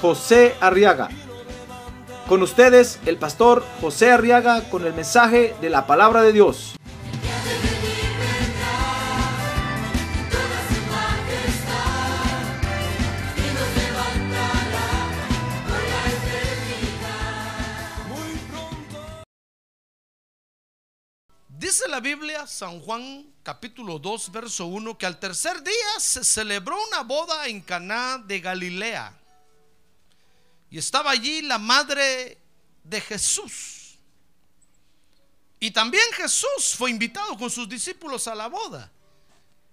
José Arriaga. Con ustedes, el pastor José Arriaga con el mensaje de la palabra de Dios. Dice la Biblia, San Juan capítulo 2, verso 1, que al tercer día se celebró una boda en Caná de Galilea. Y estaba allí la madre de Jesús. Y también Jesús fue invitado con sus discípulos a la boda.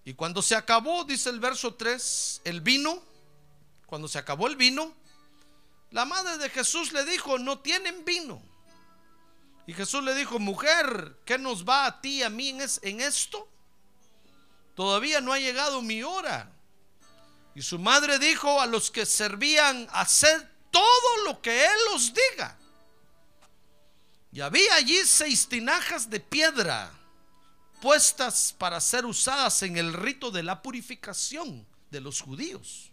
Y cuando se acabó, dice el verso 3, el vino, cuando se acabó el vino, la madre de Jesús le dijo, no tienen vino. Y Jesús le dijo, mujer, ¿qué nos va a ti a mí en esto? Todavía no ha llegado mi hora. Y su madre dijo a los que servían, haced todo lo que Él os diga. Y había allí seis tinajas de piedra puestas para ser usadas en el rito de la purificación de los judíos.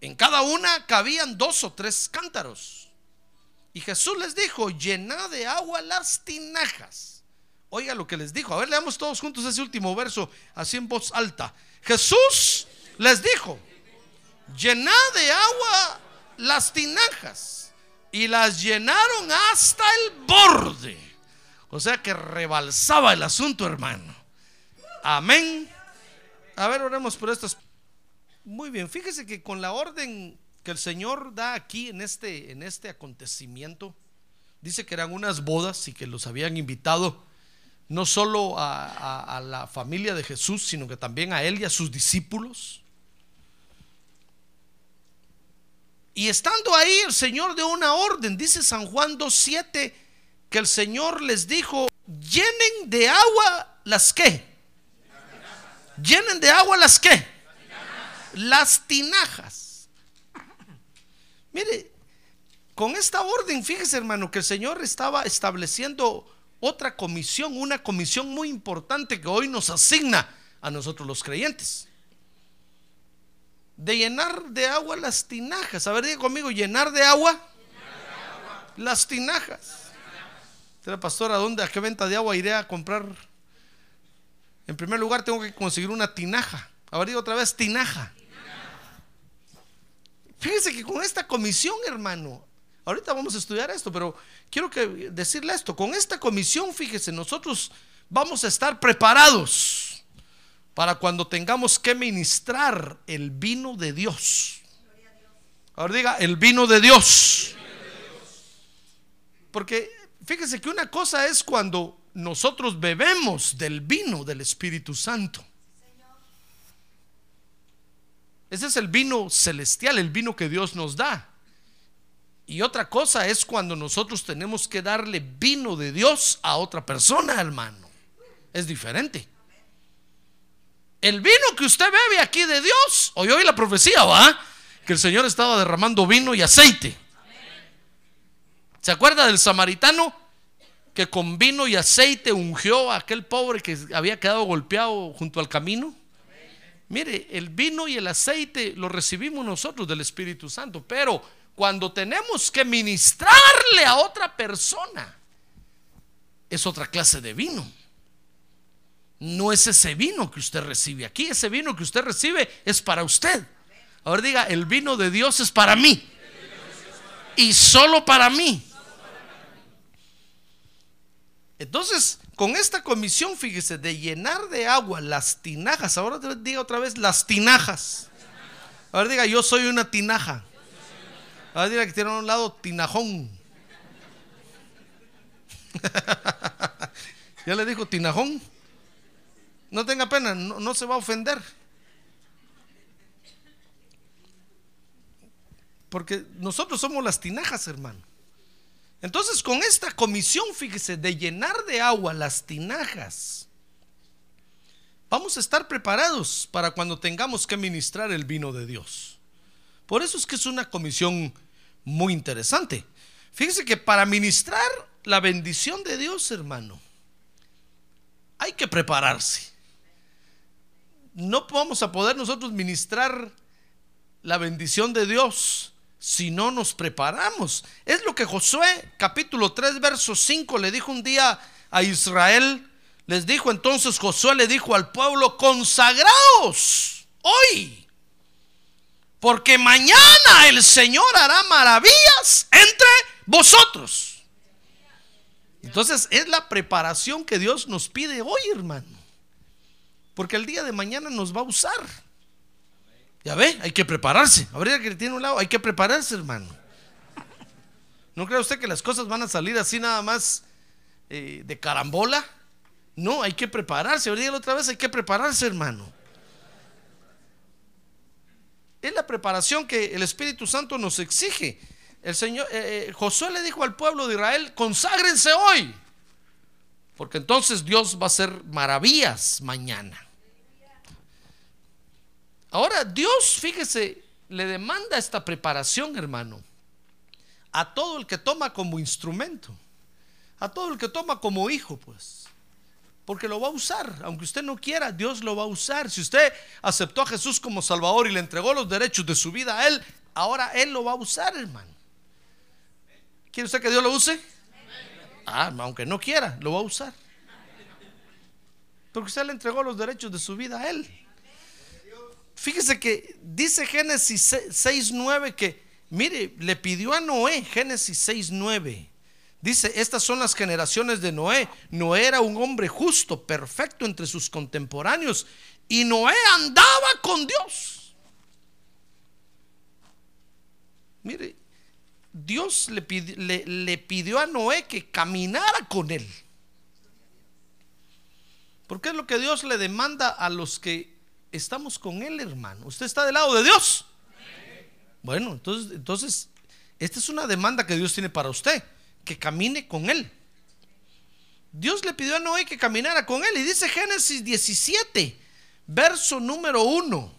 En cada una cabían dos o tres cántaros. Y Jesús les dijo, llenad de agua las tinajas. Oiga lo que les dijo. A ver, leamos todos juntos ese último verso, así en voz alta. Jesús les dijo, llenad de agua las tinajas. Y las llenaron hasta el borde. O sea que rebalsaba el asunto, hermano. Amén. A ver, oremos por estas. Muy bien, fíjese que con la orden que el Señor da aquí en este, en este acontecimiento, dice que eran unas bodas y que los habían invitado no solo a, la familia de Jesús, sino que también a él y a sus discípulos. Y estando ahí, el Señor dio una orden, dice San Juan 2.7, que el Señor les dijo, llenen de agua las que. Llenen de agua las que. Las tinajas. Mire, con esta orden, fíjese hermano, que el Señor estaba estableciendo otra comisión, una comisión muy importante que hoy nos asigna a nosotros los creyentes. De llenar de agua las tinajas. A ver, diga conmigo, llenar de agua, las tinajas. Será pastor, ¿a dónde, a qué venta de agua iré a comprar? En primer lugar, tengo que conseguir una tinaja. A ver, diga otra vez, tinaja. Fíjese que con esta comisión, hermano, ahorita vamos a estudiar esto, pero quiero que decirle esto, con esta comisión, fíjese, nosotros vamos a estar preparados para cuando tengamos que ministrar el vino de Dios. Ahora diga, el vino de Dios. Porque fíjese que una cosa es cuando nosotros bebemos del vino del Espíritu Santo. Ese es el vino celestial, el vino que Dios nos da. Y otra cosa es cuando nosotros tenemos que darle vino de Dios a otra persona, hermano. Es diferente. El vino que usted bebe aquí de Dios, hoy hoy la profecía va, que el Señor estaba derramando vino y aceite. ¿Se acuerda del samaritano que con vino y aceite ungió a aquel pobre que había quedado golpeado junto al camino? Mire, el vino y el aceite lo recibimos nosotros del Espíritu Santo, pero cuando tenemos que ministrarle a otra persona, es otra clase de vino. No es ese vino que usted recibe aquí, ese vino que usted recibe es para usted. Ahora diga, el vino de Dios es para mí. Y solo para mí. Entonces, con esta comisión, fíjese, de llenar de agua las tinajas, ahora diga otra vez, las tinajas. Ahora diga, yo soy una tinaja. Ahora diga que tiene a un lado tinajón. ya le dijo tinajón. No tenga pena, no, se va a ofender. porque nosotros somos las tinajas, hermano. Entonces, con esta comisión, fíjese, de llenar de agua las tinajas, vamos a estar preparados para cuando tengamos que ministrar el vino de Dios. Por eso es que es una comisión muy interesante. Fíjese que para ministrar la bendición de Dios, hermano, hay que prepararse. No vamos a poder nosotros ministrar la bendición de Dios si no nos preparamos. Es lo que Josué capítulo 3 verso 5 le dijo un día a Israel. Les dijo entonces Josué le dijo al pueblo, consagraos hoy, porque mañana el Señor hará maravillas entre vosotros. Entonces es la preparación que Dios nos pide hoy, hermano. Porque el día de mañana nos va a usar. Ya ve, hay que prepararse. Habría que tiene un lado, hay que prepararse, hermano. ¿No cree usted que las cosas van a salir así nada más eh, de carambola? No, hay que prepararse. Ahorita la otra vez hay que prepararse, hermano. Es la preparación que el Espíritu Santo nos exige. El Señor eh, eh, Josué le dijo al pueblo de Israel, conságrense hoy, porque entonces Dios va a hacer maravillas mañana. Ahora, Dios, fíjese, le demanda esta preparación, hermano, a todo el que toma como instrumento, a todo el que toma como hijo, pues. Porque lo va a usar, aunque usted no quiera, Dios lo va a usar. Si usted aceptó a Jesús como Salvador y le entregó los derechos de su vida a Él, ahora Él lo va a usar, hermano. ¿Quiere usted que Dios lo use? Ah, aunque no quiera, lo va a usar. Porque usted le entregó los derechos de su vida a Él. Fíjese que dice Génesis 6.9 que, mire, le pidió a Noé, Génesis 6.9. Dice, estas son las generaciones de Noé. Noé era un hombre justo, perfecto entre sus contemporáneos. Y Noé andaba con Dios. Mire, Dios le pidió, le pidió a Noé que caminara con él. Porque es lo que Dios le demanda a los que estamos con Él, hermano. ¿Usted está del lado de Dios? Bueno, entonces, entonces, esta es una demanda que Dios tiene para usted, que camine con Él. Dios le pidió a Noé que caminara con Él y dice Génesis 17, verso número 1,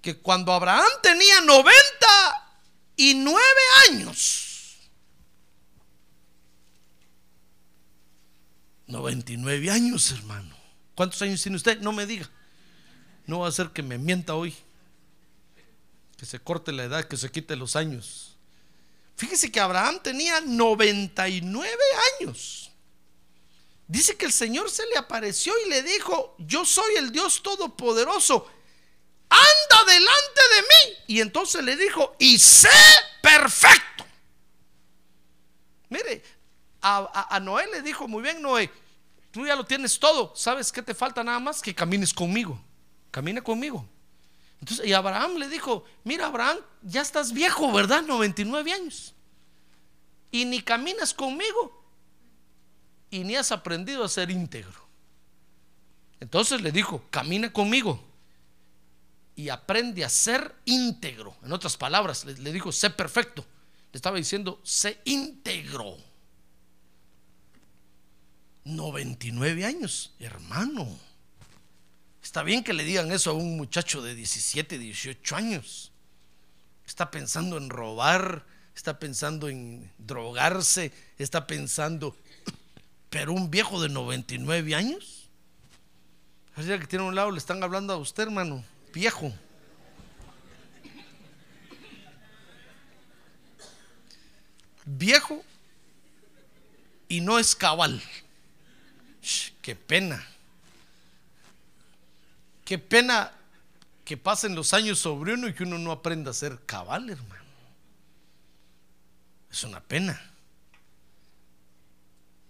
que cuando Abraham tenía 99 años, 99 años, hermano. ¿Cuántos años tiene usted? No me diga. No va a ser que me mienta hoy. Que se corte la edad, que se quite los años. Fíjese que Abraham tenía 99 años. Dice que el Señor se le apareció y le dijo, yo soy el Dios Todopoderoso, anda delante de mí. Y entonces le dijo, y sé perfecto. Mire, a, a, Noé le dijo, muy bien Noé, tú ya lo tienes todo, ¿sabes qué te falta nada más? Que camines conmigo camina conmigo. Entonces, y Abraham le dijo, mira Abraham, ya estás viejo, ¿verdad? 99 años. Y ni caminas conmigo. Y ni has aprendido a ser íntegro. Entonces le dijo, camina conmigo. Y aprende a ser íntegro. En otras palabras, le, le dijo, sé perfecto. Le estaba diciendo, sé íntegro. 99 años, hermano. Está bien que le digan eso a un muchacho de 17, 18 años. Está pensando en robar, está pensando en drogarse, está pensando, pero un viejo de 99 años. Así que tiene un lado, le están hablando a usted, hermano, viejo. Viejo y no es cabal. qué pena. Qué pena que pasen los años sobre uno y que uno no aprenda a ser cabal, hermano. Es una pena.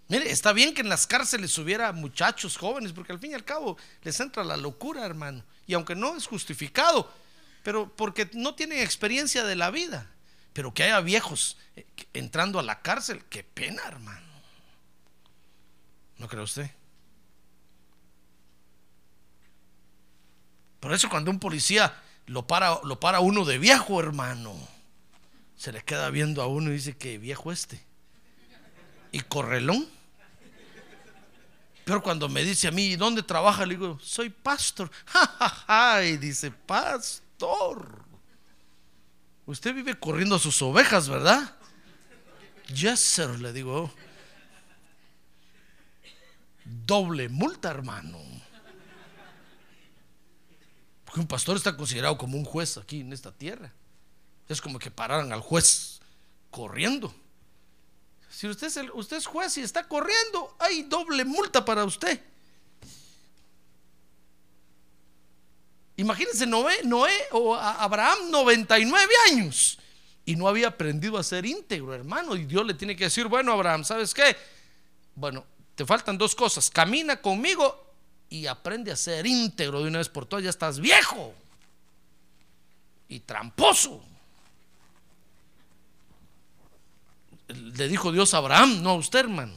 Mire, está bien que en las cárceles hubiera muchachos jóvenes, porque al fin y al cabo les entra la locura, hermano. Y aunque no es justificado, pero porque no tienen experiencia de la vida. Pero que haya viejos eh, entrando a la cárcel, qué pena, hermano. ¿No cree usted? Por eso cuando un policía lo para, lo para uno de viejo, hermano, Se le queda viendo a uno y dice que viejo este. Y correlón. Pero cuando me dice a mí, ¿dónde trabaja? Le digo, soy pastor. y dice, pastor. Usted vive corriendo a sus ovejas, ¿verdad? Yes, sir, le digo. Doble multa, hermano. Porque un pastor está considerado como un juez aquí en esta tierra. Es como que pararan al juez corriendo. Si usted es, es juez y está corriendo, hay doble multa para usted. Imagínense Noé, Noé o Abraham 99 años y no había aprendido a ser íntegro, hermano. Y Dios le tiene que decir, bueno, Abraham, ¿sabes qué? Bueno, te faltan dos cosas. Camina conmigo y aprende a ser íntegro de una vez por todas. Ya estás viejo y tramposo. Le dijo Dios a Abraham, no a usted, hermano.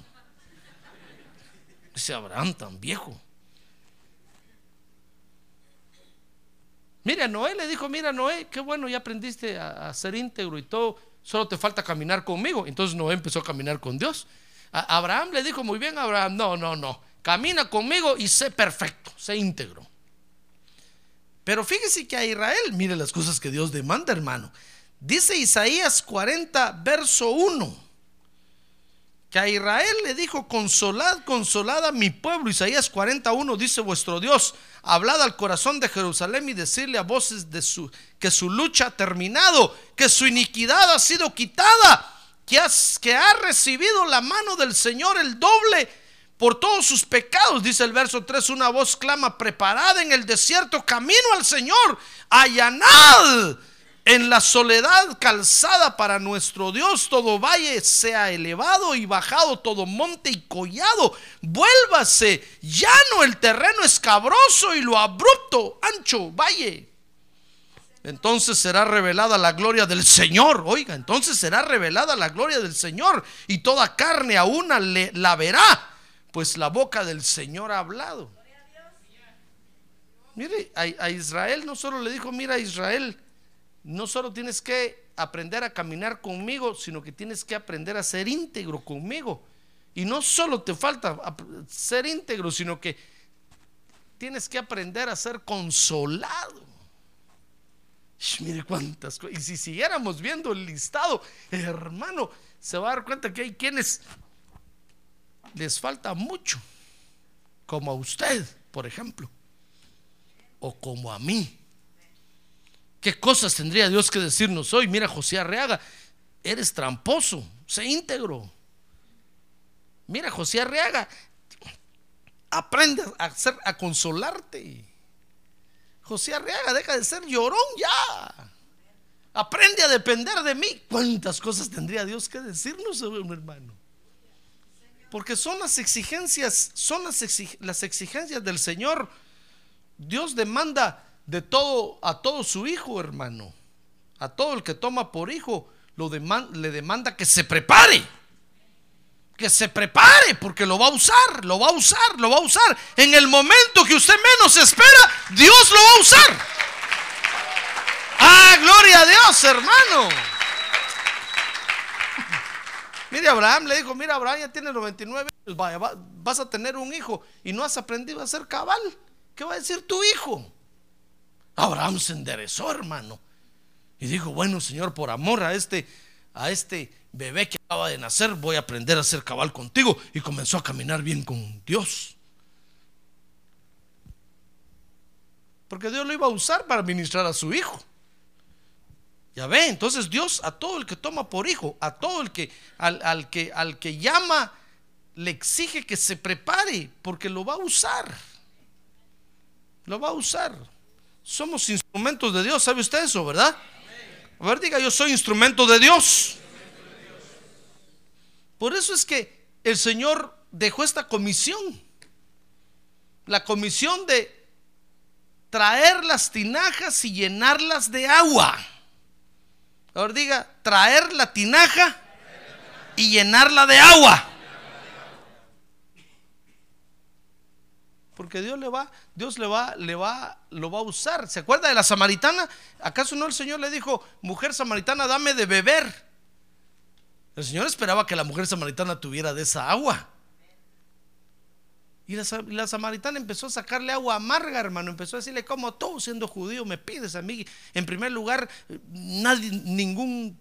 Ese Abraham tan viejo. Mira, Noé le dijo, mira Noé, qué bueno, ya aprendiste a, ser íntegro y todo, solo te falta caminar conmigo. Entonces Noé empezó a caminar con Dios. Abraham le dijo, muy bien, Abraham, no, no, no, camina conmigo y sé perfecto, sé íntegro. Pero fíjese que a Israel, mire las cosas que Dios demanda, hermano. Dice Isaías 40, verso 1 que a Israel le dijo, consolad, consolad a mi pueblo. Isaías 41 dice vuestro Dios, hablad al corazón de Jerusalén y decirle a voces de su, que su lucha ha terminado, que su iniquidad ha sido quitada, que, que ha recibido la mano del Señor el doble por todos sus pecados. Dice el verso 3, una voz clama, preparad en el desierto camino al Señor, allanad en la soledad calzada para nuestro Dios, todo valle sea elevado y bajado, todo monte y collado. Vuélvase llano el terreno escabroso y lo abrupto, ancho, valle. Entonces será revelada la gloria del Señor. Oiga, entonces será revelada la gloria del Señor y toda carne a una le, la verá, pues la boca del Señor ha hablado. Mire, a, a Israel no solo le dijo, mira Israel, no solo tienes que aprender a caminar conmigo, sino que tienes que aprender a ser íntegro conmigo. Y no solo te falta ser íntegro, sino que tienes que aprender a ser consolado. mire cuántas cosas. Y si siguiéramos viendo el listado, hermano, se va a dar cuenta que hay quienes les falta mucho, como a usted, por ejemplo, o como a mí. ¿Qué cosas tendría Dios que decirnos hoy? Mira, José Arreaga, eres tramposo, sé íntegro. Mira, José Arreaga, aprende a, hacer, a consolarte. José Arreaga, deja de ser llorón ya. Aprende a depender de mí. ¿Cuántas cosas tendría Dios que decirnos, hermano? Porque son las exigencias, son las, las exigencias del Señor. Dios demanda de todo a todo su hijo, hermano. A todo el que toma por hijo lo le demanda que se prepare. Que se prepare porque lo va a usar, lo va a usar, lo va a usar. En el momento que usted menos espera, Dios lo va a usar. Ah, gloria a Dios, hermano. Mire, Abraham le dijo, mira, Abraham ya tiene 99 años, vas a tener un hijo y no has aprendido a ser cabal. ¿Qué va a decir tu hijo? Abraham se enderezó, hermano. Y dijo, bueno, Señor, por amor a este, a este bebé que acaba de nacer, voy a aprender a ser cabal contigo. Y comenzó a caminar bien con Dios. Porque Dios lo iba a usar para ministrar a su hijo. Ya ve, entonces Dios a todo el que toma por hijo, a todo el que al, que al que llama le exige que se prepare porque lo va a usar. Lo va a usar. Somos instrumentos de Dios, ¿sabe usted eso, verdad? A ver, diga, yo soy instrumento de Dios. Por eso es que el Señor dejó esta comisión. La comisión de traer las tinajas y llenarlas de agua. Ahora diga, traer la tinaja y llenarla de agua. porque Dios le va, Dios le va, le va, lo va a usar. ¿Se acuerda de la samaritana? ¿Acaso no el Señor le dijo, mujer samaritana, dame de beber? El Señor esperaba que la mujer samaritana tuviera de esa agua. Y la, samaritana empezó a sacarle agua amarga, hermano. Empezó a decirle, como tú siendo judío me pides a mí? En primer lugar, nadie, ningún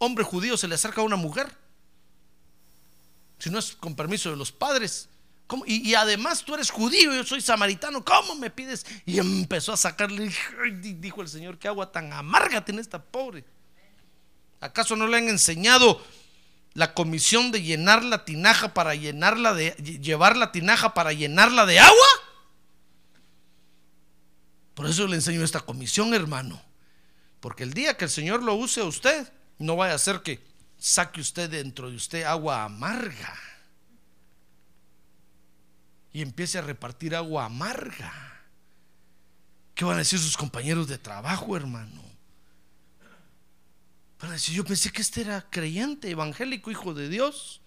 hombre judío se le acerca a una mujer. Si no es con permiso de los padres. Y, además tú eres judío, yo soy samaritano, ¿cómo me pides? Y empezó a sacarle, dijo el Señor, qué agua tan amarga tiene esta pobre. ¿Acaso no le han enseñado la comisión de llenar la tinaja para llenarla de llevar la tinaja para llenarla de agua. Por eso le enseño esta comisión, hermano. Porque el día que el Señor lo use a usted, no vaya a ser que saque usted dentro de usted agua amarga y empiece a repartir agua amarga. ¿Qué van a decir sus compañeros de trabajo, hermano? Para decir, yo pensé que este era creyente, evangélico, hijo de Dios.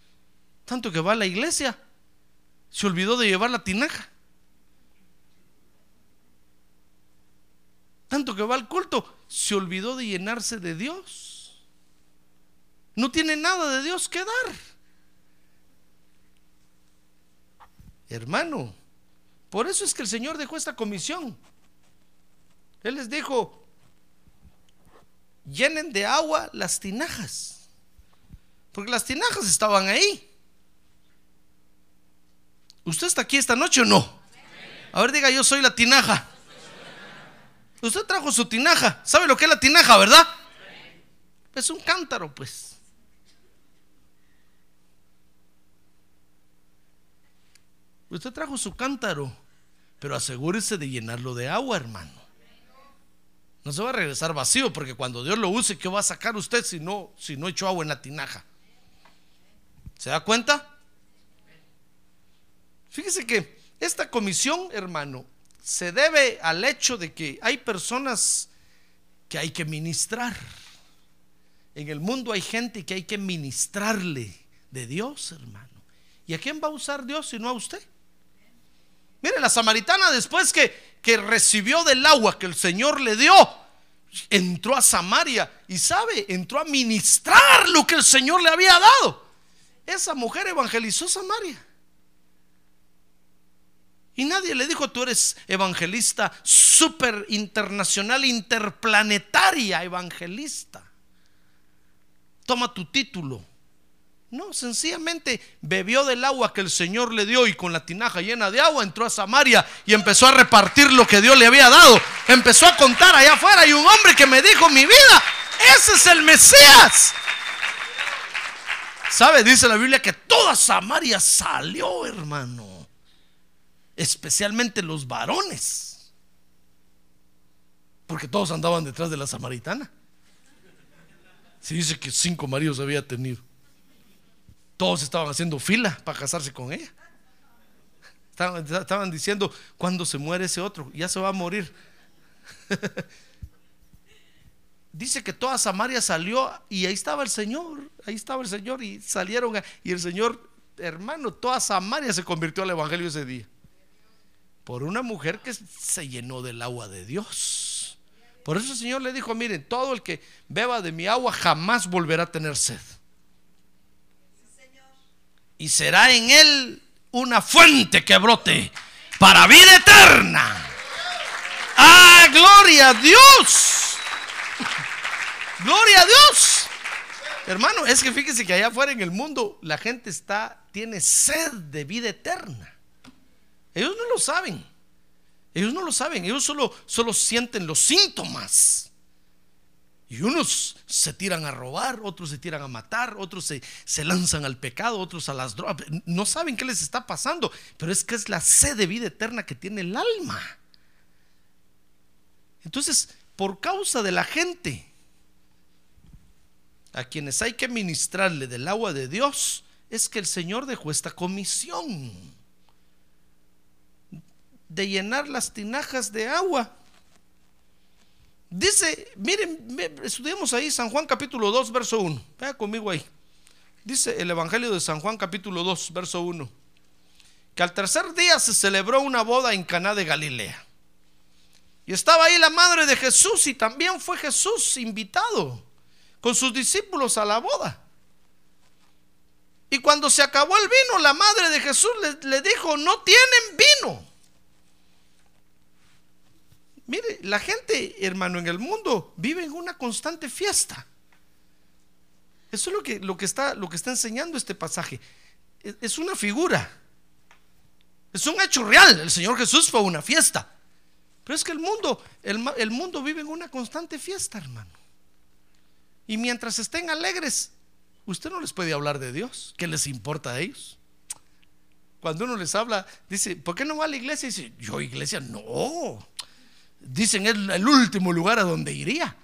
Tanto que va a la iglesia. Se olvidó de llevar la tinaja. Tanto que va al culto. Se olvidó de llenarse de Dios. No tiene nada de Dios que dar. Hermano, por eso es que el Señor dejó esta comisión. Él les dijo, llenen de agua las tinajas. Porque las tinajas estaban ahí. ¿Usted está aquí esta noche o no? A ver, diga, yo soy la tinaja. Usted trajo su tinaja. ¿Sabe lo que es la tinaja, verdad? Es un cántaro, pues. Usted trajo su cántaro, pero asegúrese de llenarlo de agua, hermano. No se va a regresar vacío porque cuando Dios lo use, ¿qué va a sacar usted si no, si no echó agua en la tinaja? ¿Se da cuenta? Fíjese que esta comisión, hermano, se debe al hecho de que hay personas que hay que ministrar. En el mundo hay gente que hay que ministrarle de Dios, hermano. ¿Y a quién va a usar Dios si no a usted? Mire, la samaritana después que, que recibió del agua que el Señor le dio, entró a Samaria y sabe, entró a ministrar lo que el Señor le había dado. Esa mujer evangelizó Samaria. Y nadie le dijo, tú eres evangelista super internacional, interplanetaria evangelista. Toma tu título. No, sencillamente bebió del agua que el Señor le dio y con la tinaja llena de agua entró a Samaria y empezó a repartir lo que Dios le había dado. Empezó a contar allá afuera y un hombre que me dijo, mi vida, ese es el Mesías. ¿Sabe? Dice la Biblia que toda Samaria salió, hermano. Especialmente los varones. Porque todos andaban detrás de la samaritana. Se dice que cinco maridos había tenido. Todos estaban haciendo fila para casarse con ella. Estaban, diciendo, cuando se muere ese otro, ya se va a morir. Dice que toda Samaria salió y ahí estaba el Señor, ahí estaba el Señor y salieron y el Señor, hermano, toda Samaria se convirtió al Evangelio ese día. Por una mujer que se llenó del agua de Dios. Por eso el Señor le dijo, miren, todo el que beba de mi agua jamás volverá a tener sed y será en él una fuente que brote para vida eterna. ¡Ah, gloria a Dios! ¡Gloria a Dios! Hermano, es que fíjese que allá afuera en el mundo la gente está, tiene sed de vida eterna. Ellos no lo saben. Ellos no lo saben. Ellos solo, solo sienten los síntomas. Y unos se tiran a robar, otros se tiran a matar, otros se, se, lanzan al pecado, otros a las drogas. No saben qué les está pasando, pero es que es la sed de vida eterna que tiene el alma. Entonces, por causa de la gente a quienes hay que ministrarle del agua de Dios, es que el Señor dejó esta comisión de llenar las tinajas de agua Dice, miren, estudiemos ahí San Juan capítulo 2, verso 1. Vea conmigo ahí. Dice el Evangelio de San Juan capítulo 2, verso 1. que al tercer día se celebró una boda en Caná de Galilea. Y estaba ahí la madre de Jesús y también fue Jesús invitado con sus discípulos a la boda. Y cuando se acabó el vino, la madre de Jesús le, le dijo, no tienen vino. Mire, la gente, hermano, en el mundo vive en una constante fiesta. Eso es lo que, lo que, está, lo que está enseñando este pasaje. Es, es una figura. Es un hecho real. El Señor Jesús fue una fiesta. Pero es que el mundo, el, el mundo vive en una constante fiesta, hermano. Y mientras estén alegres, usted no les puede hablar de Dios. ¿Qué les importa a ellos? Cuando uno les habla, dice, ¿por qué no va a la iglesia? Y dice, yo iglesia, no. Dicen es el último lugar a donde iría.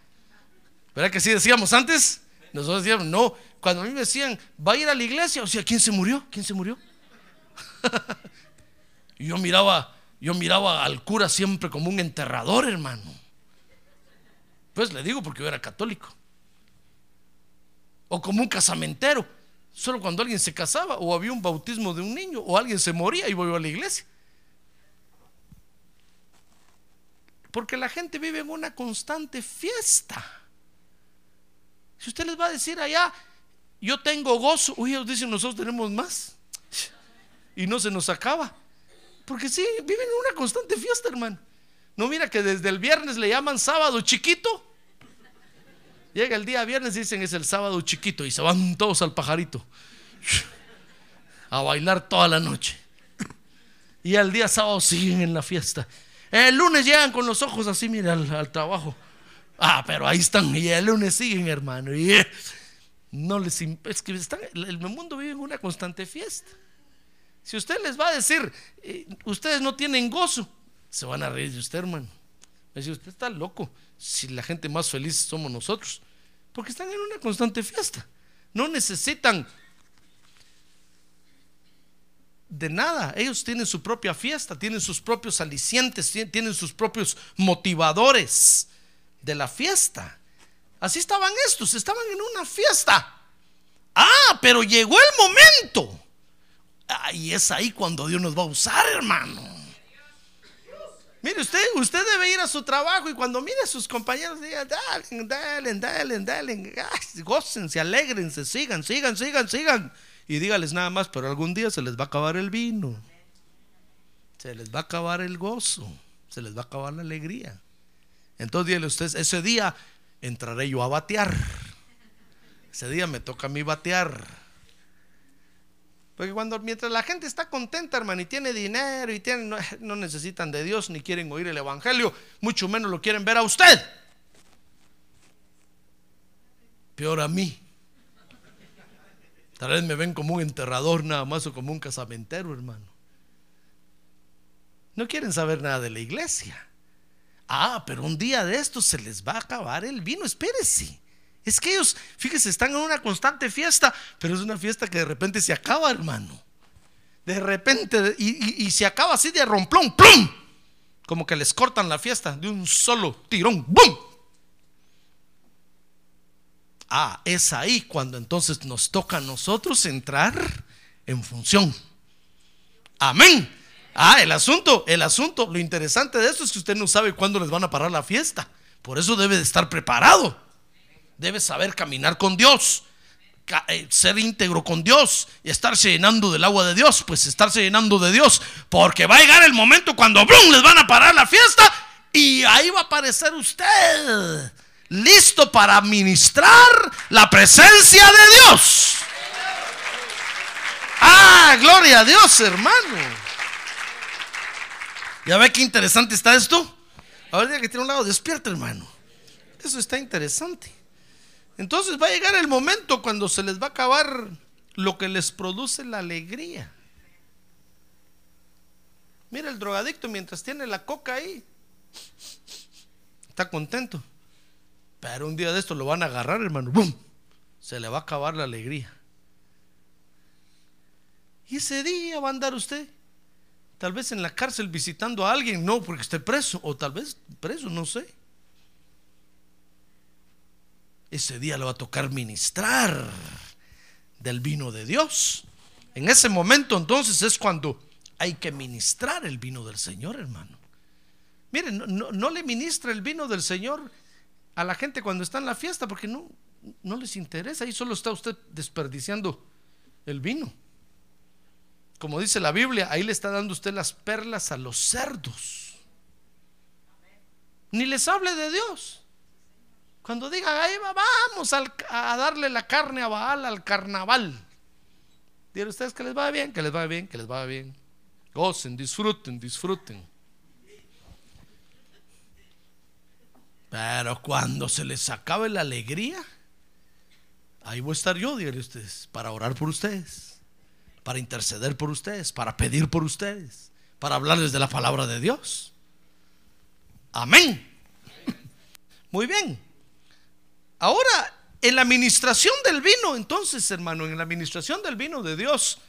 ¿Verdad que así decíamos antes? Nosotros decíamos, no. Cuando a mí me decían, ¿va a ir a la iglesia? O sea, ¿quién se murió? ¿Quién se murió? y yo miraba, yo miraba al cura siempre como un enterrador, hermano. Pues le digo porque yo era católico. O como un casamentero. Solo cuando alguien se casaba o había un bautismo de un niño o alguien se moría y voy a la iglesia. Porque la gente vive en una constante fiesta. Si usted les va a decir allá, yo tengo gozo, uy, ellos dicen nosotros tenemos más. Y no se nos acaba. Porque sí, viven en una constante fiesta, hermano. No mira que desde el viernes le llaman sábado chiquito. Llega el día viernes y dicen es el sábado chiquito y se van todos al pajarito a bailar toda la noche. Y al día sábado siguen en la fiesta. El lunes llegan con los ojos así, mira, al, trabajo. Ah, pero ahí están. Y el lunes siguen, hermano. Y eh, no les es que el mundo vive en una constante fiesta. Si usted les va a decir, eh, ustedes no tienen gozo, se van a reír de usted, hermano. Va a decir, usted está loco. Si la gente más feliz somos nosotros, porque están en una constante fiesta. No necesitan de nada. Ellos tienen su propia fiesta, tienen sus propios alicientes, tien- tienen sus propios motivadores de la fiesta. Así estaban estos, estaban en una fiesta. Ah, pero llegó el momento. Ah, y es ahí cuando Dios nos va a usar, hermano. Mire, usted, usted debe ir a su trabajo y cuando mire a sus compañeros, diga, dale, dale, dale, dale, gócense, alegrense, sigan, sigan, sigan, sigan. Y dígales nada más, pero algún día se les va a acabar el vino, se les va a acabar el gozo, se les va a acabar la alegría. Entonces dígale usted, ese día entraré yo a batear. Ese día me toca a mí batear. Porque cuando mientras la gente está contenta, hermano, y tiene dinero y tiene, no necesitan de Dios ni quieren oír el evangelio, mucho menos lo quieren ver a usted. Peor a mí. Tal vez me ven como un enterrador nada más o como un casamentero, hermano. No quieren saber nada de la iglesia. Ah, pero un día de estos se les va a acabar el vino, espérese. Es que ellos, fíjese, están en una constante fiesta, pero es una fiesta que de repente se acaba, hermano. De repente, y, y- se acaba así de romplón, ¡plum! Como que les cortan la fiesta de un solo tirón, ¡bum! Ah, es ahí cuando entonces nos toca a nosotros entrar en función. Amén. Ah, el asunto, el asunto, lo interesante de esto es que usted no sabe cuándo les van a parar la fiesta. Por eso debe de estar preparado. Debe saber caminar con Dios, eh, ser íntegro con Dios y estarse llenando del agua de Dios. Pues estarse llenando de Dios, porque va a llegar el momento cuando ¡blum! les van a parar la fiesta y ahí va a aparecer usted, listo para ministrar la presencia de Dios. Ah, gloria a Dios, hermano. ¿Ya ve qué interesante está esto? Ahora diga que tiene un lado despierto, hermano. Eso está interesante. Entonces va a llegar el momento cuando se les va a acabar lo que les produce la alegría. Mira el drogadicto mientras tiene la coca ahí. Está contento. Pero un día de esto lo van a agarrar, hermano. ¡Bum! Se le va a acabar la alegría. Y ese día va a andar usted. Tal vez en la cárcel visitando a alguien, no porque esté preso, o tal vez preso, no sé. Ese día le va a tocar ministrar del vino de Dios. En ese momento entonces es cuando Hay que ministrar el vino del Señor, hermano. Miren, no, no, no le ministra el vino del Señor a la gente cuando está en la fiesta porque no, no les interesa. Ahí solo está usted desperdiciando el vino. Como dice la Biblia, ahí le está dando usted las perlas a los cerdos. Ni les hable de Dios. Cuando digan, ahí va, vamos a darle la carne a Baal al carnaval. Digan ustedes que les vaya bien, que les vaya bien, que les vaya bien. Gocen, disfruten, disfruten. Pero cuando se les acabe la alegría, ahí voy a estar yo, díganle ustedes, para orar por ustedes, para interceder por ustedes, para pedir por ustedes, para hablarles de la palabra de Dios. Amén. Muy bien. Ahora, en la administración del vino, entonces, hermano, en la administración del vino de Dios,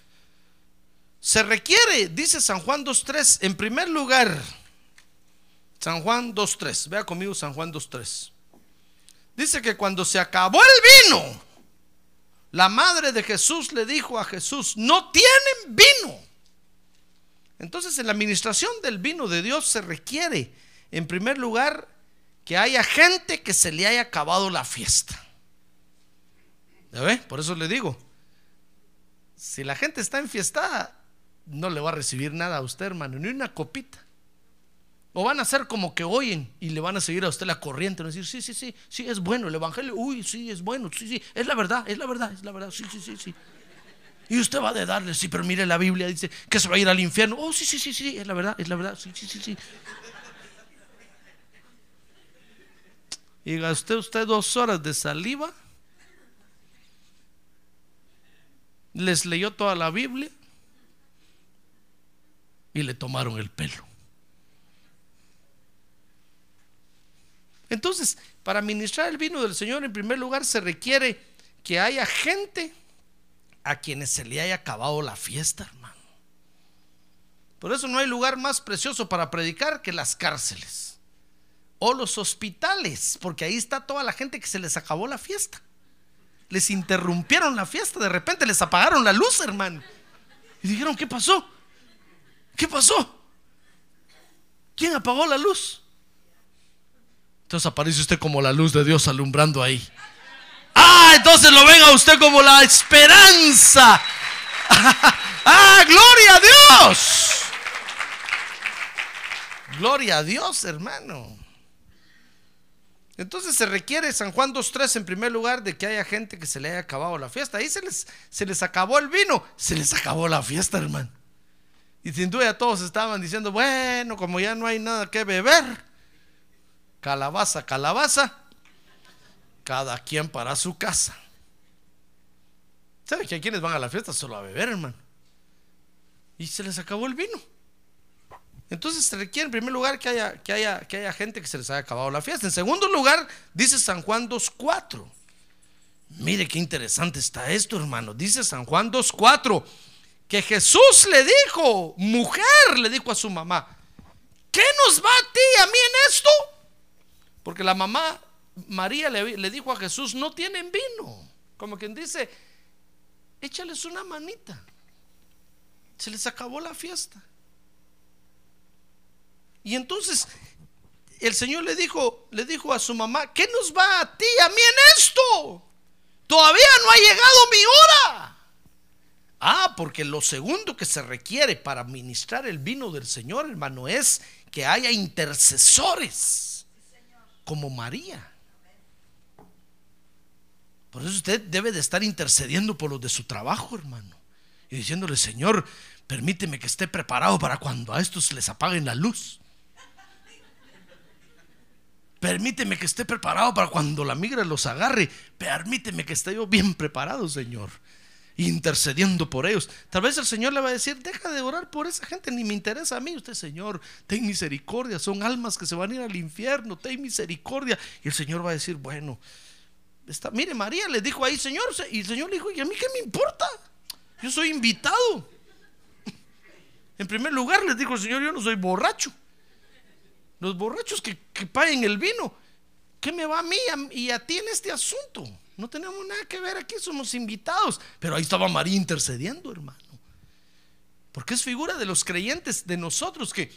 se requiere, dice San Juan 2.3, en primer lugar, San Juan 2.3, vea conmigo San Juan 2.3. Dice que cuando se acabó el vino, la madre de Jesús le dijo a Jesús, no tienen vino. Entonces en la administración del vino de Dios se requiere, en primer lugar, que haya gente que se le haya acabado la fiesta. ¿Ya ve? Por eso le digo, si la gente está enfiestada, no le va a recibir nada a usted, hermano, ni una copita. O van a hacer como que oyen y le van a seguir a usted la corriente, van a decir, sí, sí, sí, sí, es bueno el evangelio, uy, sí, es bueno, sí, sí, es la verdad, es la verdad, es la verdad, sí, sí, sí, sí. Y usted va de darle, sí, pero mire la Biblia dice que se va a ir al infierno. Oh, sí, sí, sí, sí, es la verdad, es la verdad, sí, sí, sí, sí. Y gasté usted dos horas de saliva, les leyó toda la Biblia y le tomaron el pelo. Entonces, para ministrar el vino del Señor, en primer lugar, se requiere que haya gente a quienes se le haya acabado la fiesta, hermano. Por eso no hay lugar más precioso para predicar que las cárceles o los hospitales, porque ahí está toda la gente que se les acabó la fiesta. Les interrumpieron la fiesta, de repente les apagaron la luz, hermano. Y dijeron, ¿qué pasó? ¿Qué pasó? ¿Quién apagó la luz? Entonces aparece usted como la luz de Dios alumbrando ahí. Ah, entonces lo ven a usted como la esperanza. Ah, gloria a Dios. Gloria a Dios, hermano. Entonces se requiere San Juan 2.3 en primer lugar de que haya gente que se le haya acabado la fiesta. Ahí se les, se les acabó el vino, se les acabó la fiesta, hermano. Y sin duda todos estaban diciendo, bueno, como ya no hay nada que beber, calabaza, calabaza, cada quien para su casa. ¿Sabe que a quienes van a la fiesta solo a beber, hermano? Y se les acabó el vino. Entonces se requiere en primer lugar que haya, que haya, que haya gente que se les haya acabado la fiesta. En segundo lugar, dice San Juan 2.4. Mire qué interesante está esto, hermano. Dice San Juan 2.4 que Jesús le dijo, mujer, le dijo a su mamá, ¿qué nos va a ti y a mí en esto? Porque la mamá María le, dijo a Jesús, no tienen vino. Como quien dice, échales una manita. Se les acabó la fiesta. Y entonces el Señor le dijo, le dijo a su mamá, ¿qué nos va a ti, a mí en esto? Todavía no ha llegado mi hora. Ah, porque lo segundo que se requiere para ministrar el vino del Señor, hermano, es que haya intercesores como María. Por eso usted debe de estar intercediendo por los de su trabajo, hermano. Y diciéndole, Señor, permíteme que esté preparado para cuando a estos les apaguen la luz. Permíteme que esté preparado para cuando la migra los agarre. Permíteme que esté yo bien preparado, Señor. Intercediendo por ellos. Tal vez el Señor le va a decir, deja de orar por esa gente, ni me interesa a mí. Usted, Señor, ten misericordia. Son almas que se van a ir al infierno. Ten misericordia. Y el Señor va a decir, bueno, está, mire, María le dijo ahí, Señor. Y el Señor le dijo, ¿y a mí qué me importa? Yo soy invitado. En primer lugar, les dijo el Señor, yo no soy borracho. Los borrachos que, que paguen el vino, ¿qué me va a mí y a ti en este asunto? No tenemos nada que ver aquí, somos invitados. Pero ahí estaba María intercediendo, hermano. Porque es figura de los creyentes, de nosotros que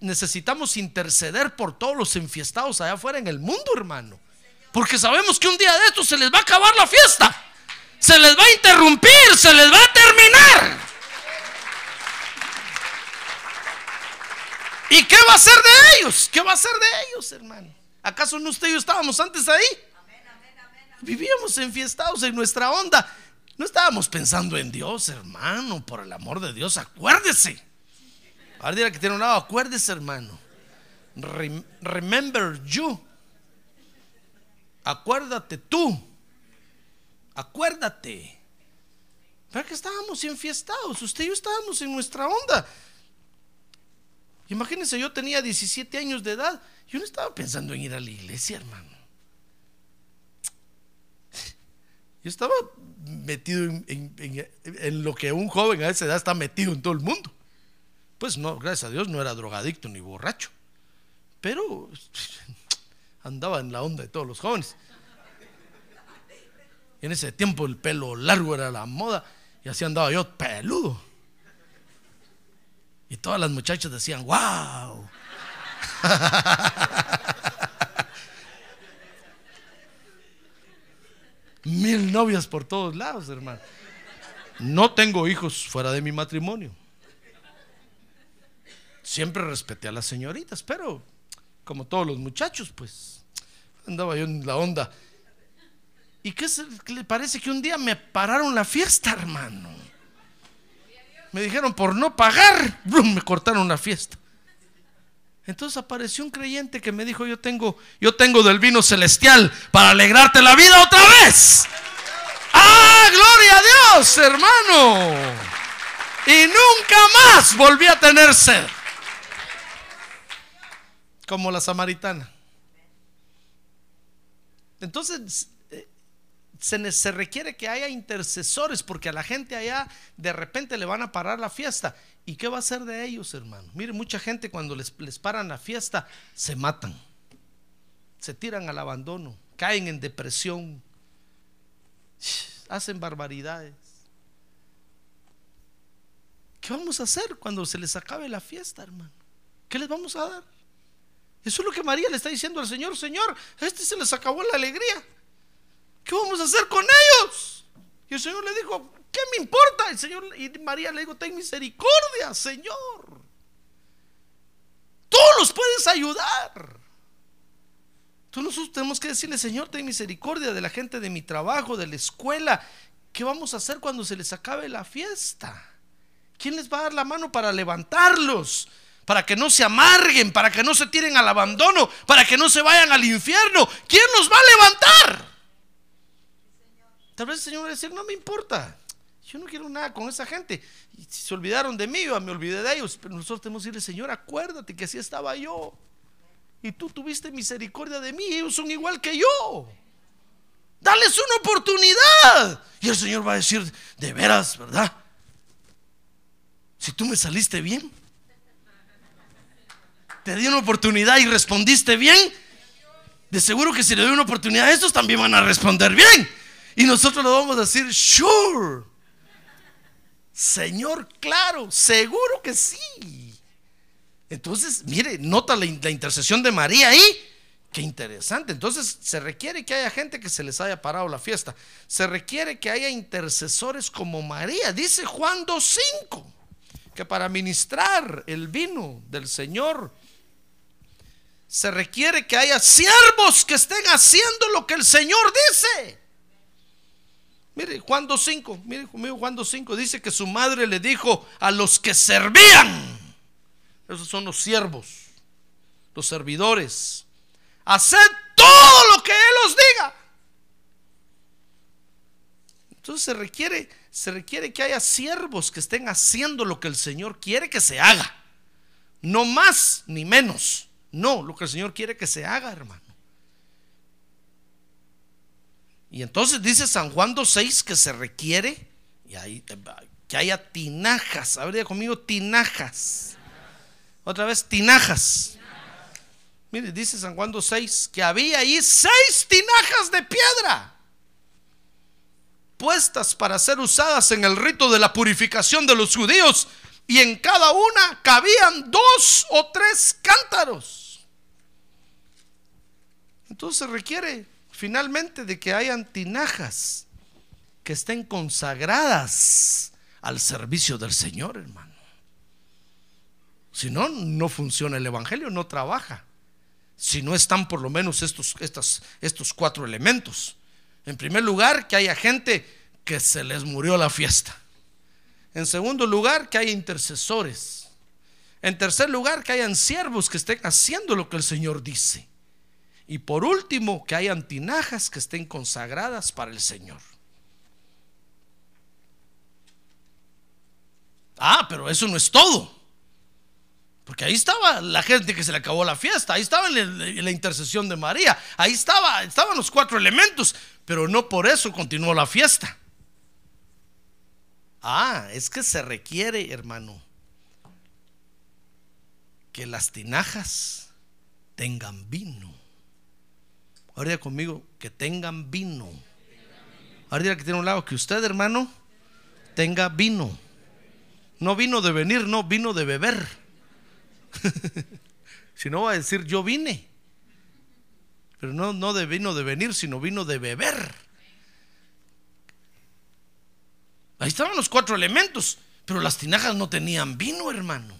necesitamos interceder por todos los enfiestados allá afuera en el mundo, hermano. Porque sabemos que un día de esto se les va a acabar la fiesta. Se les va a interrumpir, se les va a terminar. ¿Y qué va a ser de ellos? ¿Qué va a ser de ellos, hermano? ¿Acaso no usted y yo estábamos antes ahí? Vivíamos enfiestados en nuestra onda. No estábamos pensando en Dios, hermano, por el amor de Dios, acuérdese. Ahora dirá que tiene un lado, acuérdese, hermano. remember you. Acuérdate tú. Acuérdate. ¿Para que estábamos enfiestados? Usted y yo estábamos en nuestra onda. Imagínense, yo tenía 17 años de edad. Yo no estaba pensando en ir a la iglesia, hermano. Yo estaba metido en, lo que un joven a esa edad está metido en todo el mundo. Pues no, gracias a Dios no era drogadicto ni borracho. Pero andaba en la onda de todos los jóvenes. en ese tiempo el pelo largo era la moda y así andaba yo peludo. Y todas las muchachas decían, wow. Mil novias por todos lados, hermano. No tengo hijos fuera de mi matrimonio. Siempre respeté a las señoritas, pero como todos los muchachos, pues andaba yo en la onda. ¿Y qué le parece que un día me pararon la fiesta, hermano? Me dijeron por no pagar, me cortaron la fiesta. Entonces apareció un creyente que me dijo, yo tengo, yo tengo del vino celestial para alegrarte la vida otra vez. ¡Ah, gloria a Dios, hermano! Y nunca más volví a tener sed. Como la samaritana. Entonces, eh, se, se, requiere que haya intercesores porque a la gente allá de repente le van a parar la fiesta ¿Y qué va a ser de ellos, hermano? Mire, mucha gente cuando les, les paran la fiesta se matan, se tiran al abandono, caen en depresión, hacen barbaridades. ¿Qué vamos a hacer cuando se les acabe la fiesta, hermano? ¿Qué les vamos a dar? Eso es lo que María le está diciendo al Señor, Señor, a este se les acabó la alegría. ¿Qué vamos a hacer con ellos? Y el Señor le dijo, ¿Qué me importa? El Señor y María le dijo, ten misericordia, Señor. Tú los puedes ayudar. Tú nosotros tenemos que decirle, Señor, ten misericordia de la gente de mi trabajo, de la escuela. ¿Qué vamos a hacer cuando se les acabe la fiesta? ¿Quién les va a dar la mano para levantarlos? Para que no se amarguen, para que no se tiren al abandono, para que no se vayan al infierno. ¿Quién los va a levantar? Tal vez el Señor va a decir, no me importa. Yo no quiero nada con esa gente. Y se olvidaron de mí, yo me olvidé de ellos. Pero nosotros tenemos que decirle, Señor, acuérdate que así estaba yo. Y tú tuviste misericordia de mí. Ellos son igual que yo. Dales una oportunidad. Y el Señor va a decir, de veras, ¿verdad? Si tú me saliste bien, te di una oportunidad y respondiste bien, de seguro que si le doy una oportunidad a estos también van a responder bien. Y nosotros le vamos a decir, sure. Señor, claro, seguro que sí. Entonces, mire, nota la, intercesión de María ahí. Qué interesante. Entonces, se requiere que haya gente que se les haya parado la fiesta. Se requiere que haya intercesores como María. Dice Juan 2.5, que para ministrar el vino del Señor, se requiere que haya siervos que estén haciendo lo que el Señor dice. Mire, Juan 2.5, mire conmigo Juan 2.5, dice que su madre le dijo a los que servían, esos son los siervos, los servidores, haced todo lo que Él os diga. Entonces se requiere, se requiere que haya siervos que estén haciendo lo que el Señor quiere que se haga. No más ni menos. No, lo que el Señor quiere que se haga, hermano. Y entonces dice San Juan 2.6 que se requiere y que haya tinajas. A ver, conmigo, tinajas. Otra vez, tinajas. Mire, dice San Juan 2.6 que había ahí seis tinajas de piedra. puestas para ser usadas en el rito de la purificación de los judíos y en cada una cabían dos o tres cántaros. Entonces se requiere finalmente de que hayan tinajas que estén consagradas al servicio del Señor, hermano. Si no, no funciona el Evangelio, no trabaja. Si no están por lo menos estos, estos, estos cuatro elementos. En primer lugar, que haya gente que se les murió la fiesta. En segundo lugar, que haya intercesores. En tercer lugar, que hayan siervos que estén haciendo lo que el Señor dice. Y por último, que hayan tinajas que estén consagradas para el Señor. Ah, pero eso no es todo. Porque ahí estaba la gente que se le acabó la fiesta, ahí estaba la, intercesión de María, ahí estaba, estaban los cuatro elementos, pero no por eso continuó la fiesta. Ah, es que se requiere, hermano, que las tinajas tengan vino. Ahora conmigo, que tengan vino. Ahora que tiene un lado, que usted, hermano, tenga vino. No vino de venir, no, vino de beber. si no va a decir yo vine. Pero no, no de vino de venir, sino vino de beber. Ahí estaban los cuatro elementos, pero las tinajas no tenían vino, hermano.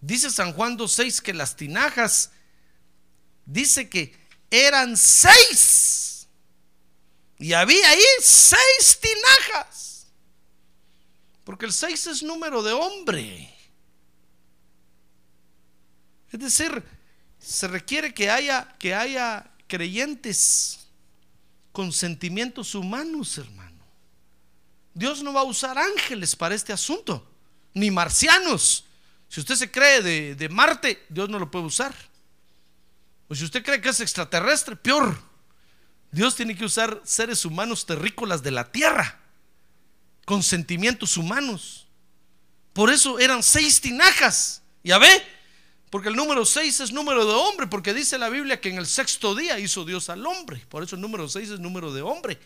Dice San Juan 2.6 que las tinajas, dice que eran seis. Y había ahí seis tinajas. Porque el seis es número de hombre. Es decir, se requiere que haya, que haya creyentes con sentimientos humanos, hermano. Dios no va a usar ángeles para este asunto, ni marcianos. Si usted se cree de, de Marte, Dios no lo puede usar. O si usted cree que es extraterrestre, peor. Dios tiene que usar seres humanos terrícolas de la tierra, con sentimientos humanos. Por eso eran seis tinajas. Ya ve, porque el número 6 es número de hombre, porque dice la Biblia que en el sexto día hizo Dios al hombre. Por eso el número 6 es número de hombre.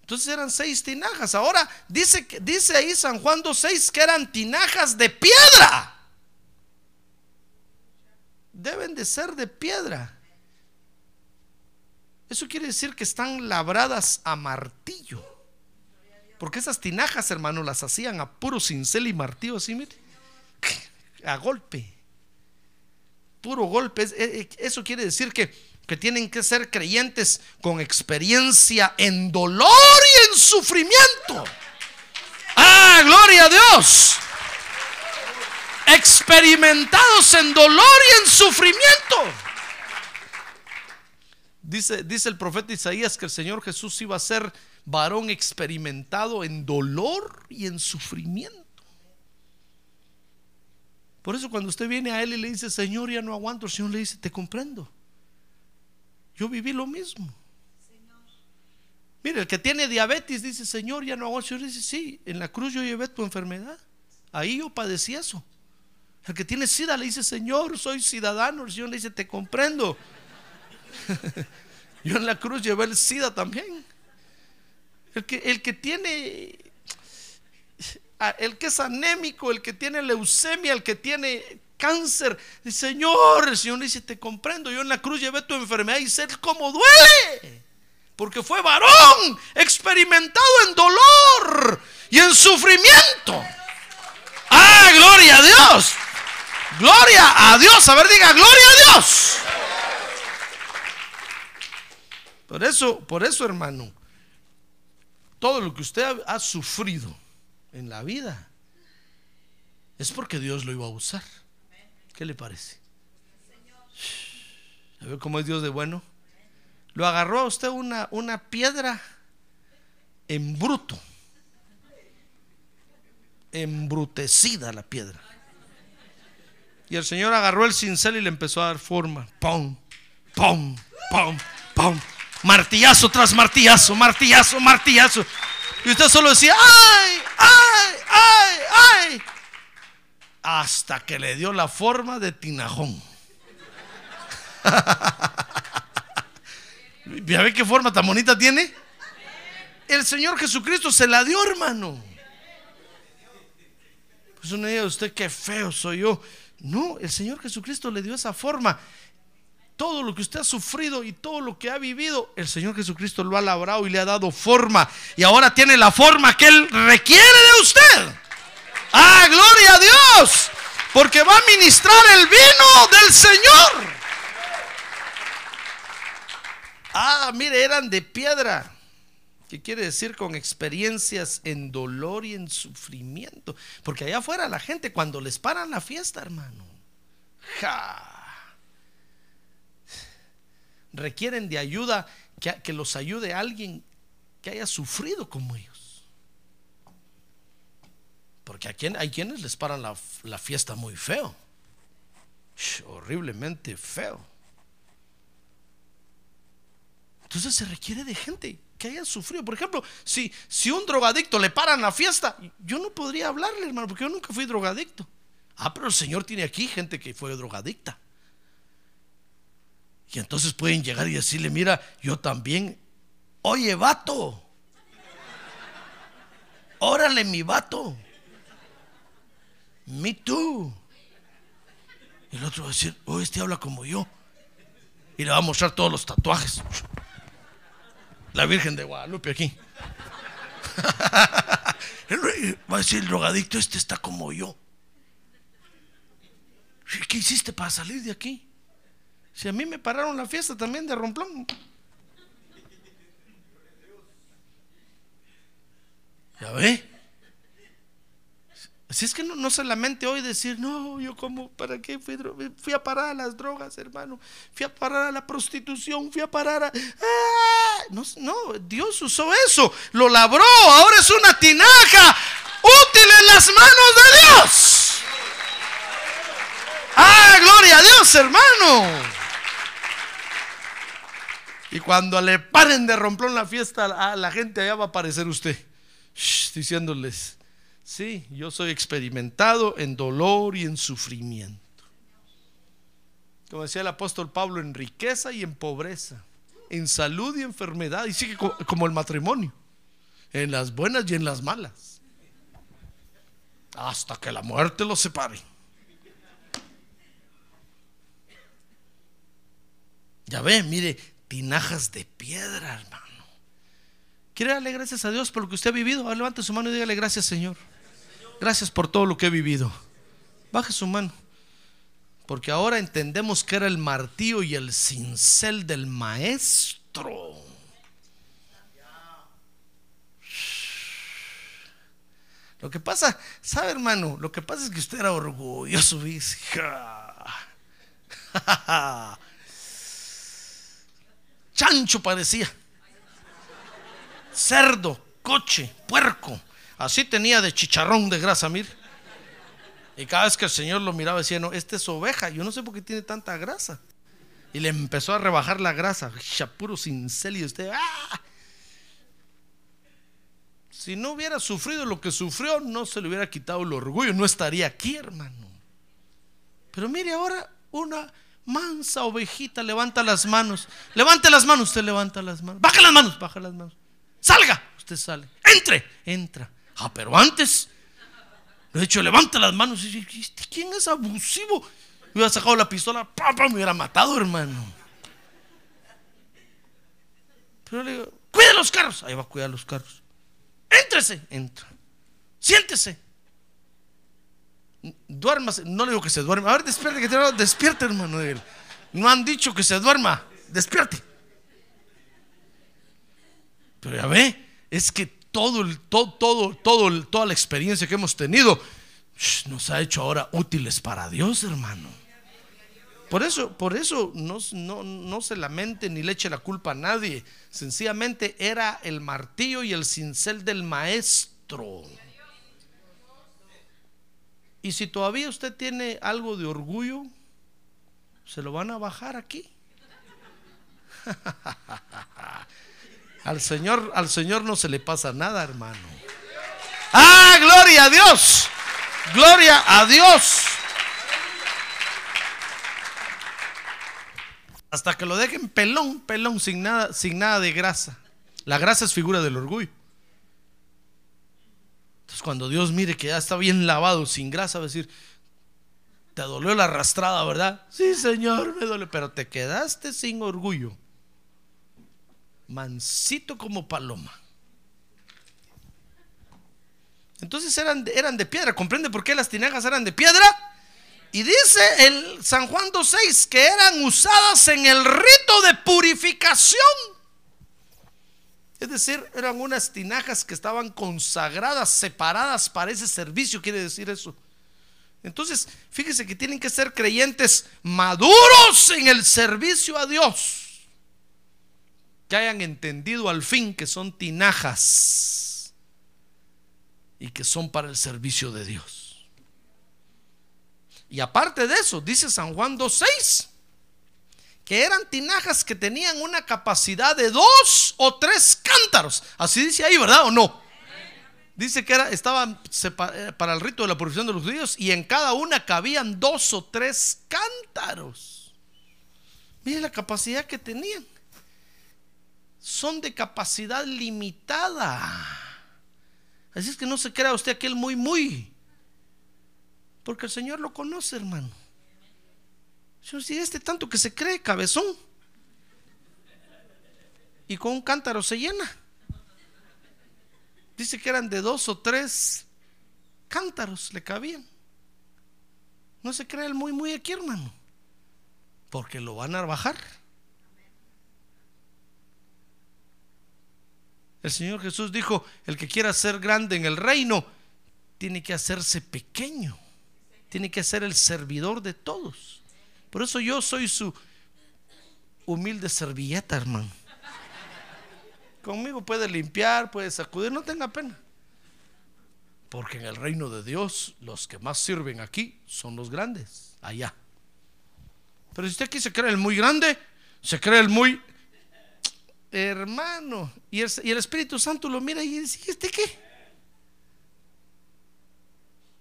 Entonces eran seis tinajas. Ahora dice, dice ahí San Juan 2.6 que eran tinajas de piedra. Deben de ser de piedra. Eso quiere decir que están labradas a martillo. Porque esas tinajas, hermano, las hacían a puro cincel y martillo, así, mire. A golpe puro golpe. Eh, eh, eso quiere decir que, que tienen que ser creyentes con experiencia en dolor y en sufrimiento. Ah, gloria a Dios. Experimentados en dolor y en sufrimiento. Dice, dice el profeta Isaías que el Señor Jesús iba a ser varón experimentado en dolor y en sufrimiento. Por eso cuando usted viene a Él y le dice, Señor, ya no aguanto, el Señor le dice, te comprendo. Yo viví lo mismo. Mire, el que tiene diabetes dice, Señor, ya no aguanto. El Señor dice, sí, en la cruz yo llevé tu enfermedad. Ahí yo padecí eso. El que tiene sida le dice, Señor, soy ciudadano. El Señor le dice, te comprendo. yo en la cruz llevé el sida también. El que, el que tiene el que es anémico, el que tiene leucemia, el que tiene cáncer. Señor, el Señor dice, te comprendo, yo en la cruz llevé tu enfermedad y sé cómo duele. Porque fue varón experimentado en dolor y en sufrimiento. Ah, gloria a Dios. Gloria a Dios. A ver, diga, gloria a Dios. Por eso, por eso, hermano, todo lo que usted ha sufrido en la vida, es porque Dios lo iba a usar. ¿Qué le parece? ¿A ver cómo es Dios de bueno? Lo agarró a usted una, una piedra en bruto, embrutecida la piedra. Y el Señor agarró el cincel y le empezó a dar forma. Pum, pum, pum, pum. Martillazo tras martillazo, martillazo, martillazo. Y usted solo decía, ¡ay, ay, ay, ay! Hasta que le dio la forma de tinajón. ¿Ya ve qué forma tan bonita tiene? el Señor Jesucristo se la dio, hermano. Pues uno dice, usted qué feo soy yo. No, el Señor Jesucristo le dio esa forma. Todo lo que usted ha sufrido y todo lo que ha vivido, el Señor Jesucristo lo ha labrado y le ha dado forma. Y ahora tiene la forma que Él requiere de usted. Ah, gloria a Dios. Porque va a ministrar el vino del Señor. Ah, mire, eran de piedra. ¿Qué quiere decir con experiencias en dolor y en sufrimiento? Porque allá afuera la gente cuando les paran la fiesta, hermano, requieren de ayuda, que, que, los ayude alguien que haya sufrido como ellos. Porque hay quienes les paran la, la fiesta muy feo, horriblemente feo. Entonces se requiere de gente que haya sufrido. Por ejemplo, si, si un drogadicto le paran la fiesta, yo no podría hablarle, hermano, porque yo nunca fui drogadicto. Ah, pero el Señor tiene aquí gente que fue drogadicta. Y entonces pueden llegar y decirle, mira, yo también, oye, vato, órale, mi vato, me too. Y el otro va a decir, oh, este habla como yo. Y le va a mostrar todos los tatuajes. La Virgen de Guadalupe aquí. Va a decir el drogadicto, este está como yo. ¿Qué hiciste para salir de aquí? Si a mí me pararon la fiesta también de romplón. ¿Ya ve? Si es que no, no solamente hoy decir, no, yo como, ¿para qué fui, fui a parar a las drogas, hermano? Fui a parar a la prostitución, fui a parar a... ¡Ah! No, no, Dios usó eso, lo labró, ahora es una tinaja útil en las manos de Dios. ¡Ah, gloria a Dios, hermano! Y cuando le paren de romper la fiesta a la gente, allá va a aparecer usted, diciéndoles, Sí, yo soy experimentado en dolor y en sufrimiento. Como decía el apóstol Pablo, en riqueza y en pobreza, en salud y enfermedad, y sigue como el matrimonio, en las buenas y en las malas, hasta que la muerte los separe. Ya ve, mire, tinajas de piedra, hermano. ¿Quiere darle gracias a Dios por lo que usted ha vivido? Levante su mano y dígale gracias, Señor. Gracias por todo lo que he vivido. Baje su mano. Porque ahora entendemos que era el martillo y el cincel del maestro. Lo que pasa, ¿sabe hermano? Lo que pasa es que usted era orgulloso. Chancho parecía. Cerdo, coche, puerco. Así tenía de chicharrón de grasa, mire. Y cada vez que el Señor lo miraba decía, no, esta es oveja, yo no sé por qué tiene tanta grasa. Y le empezó a rebajar la grasa, puro cincel y usted, ¡ah! Si no hubiera sufrido lo que sufrió, no se le hubiera quitado el orgullo, no estaría aquí, hermano. Pero mire ahora una mansa ovejita levanta las manos. Levante las manos, usted levanta las manos. Baja las manos, baja las manos. Salga, usted sale. Entre, entra. Ah, pero antes, de hecho, levanta las manos y dice, ¿Este ¿quién es abusivo? Me hubiera sacado la pistola, papá, me hubiera matado, hermano. Pero le digo, cuida los carros. Ahí va a cuidar los carros. Éntrese, entra. Siéntese. Duérmase. No le digo que se duerma. A ver, despierte, que te despierte, hermano. No han dicho que se duerma. Despierte. Pero ya ve, es que todo, todo, toda la experiencia que hemos tenido nos ha hecho ahora útiles para Dios, hermano. Por eso, por eso no, no, no, se lamente ni le eche la culpa a nadie. Sencillamente era el martillo y el cincel del maestro. Y si todavía usted tiene algo de orgullo, se lo van a bajar aquí. Al Señor, al Señor no se le pasa nada, hermano. Ah, gloria a Dios. Gloria a Dios. Hasta que lo dejen pelón, pelón, sin nada, sin nada de grasa. La grasa es figura del orgullo. Entonces cuando Dios mire que ya está bien lavado, sin grasa, va a decir, te dolió la arrastrada, ¿verdad? Sí, Señor, me duele, pero te quedaste sin orgullo. Mansito como paloma. Entonces eran, eran de piedra. ¿Comprende por qué las tinajas eran de piedra? Y dice el San Juan 2.6 que eran usadas en el rito de purificación. Es decir, eran unas tinajas que estaban consagradas, separadas para ese servicio, quiere decir eso. Entonces, fíjese que tienen que ser creyentes maduros en el servicio a Dios. Que hayan entendido al fin que son tinajas y que son para el servicio de Dios. Y aparte de eso, dice San Juan 2.6, que eran tinajas que tenían una capacidad de dos o tres cántaros. Así dice ahí, ¿verdad o no? Dice que era, estaban eh, para el rito de la purificación de los judíos y en cada una cabían dos o tres cántaros. Mire la capacidad que tenían. Son de capacidad limitada. Así es que no se crea usted aquel muy, muy. Porque el Señor lo conoce, hermano. Yo si este tanto que se cree cabezón y con un cántaro se llena. Dice que eran de dos o tres cántaros le cabían. No se cree el muy muy aquí, hermano. Porque lo van a bajar. El Señor Jesús dijo, el que quiera ser grande en el reino, tiene que hacerse pequeño. Tiene que ser el servidor de todos. Por eso yo soy su humilde servilleta, hermano. Conmigo puede limpiar, puede sacudir, no tenga pena. Porque en el reino de Dios los que más sirven aquí son los grandes, allá. Pero si usted aquí se cree el muy grande, se cree el muy hermano, y el, Espíritu Santo lo mira y dice, ¿y este qué?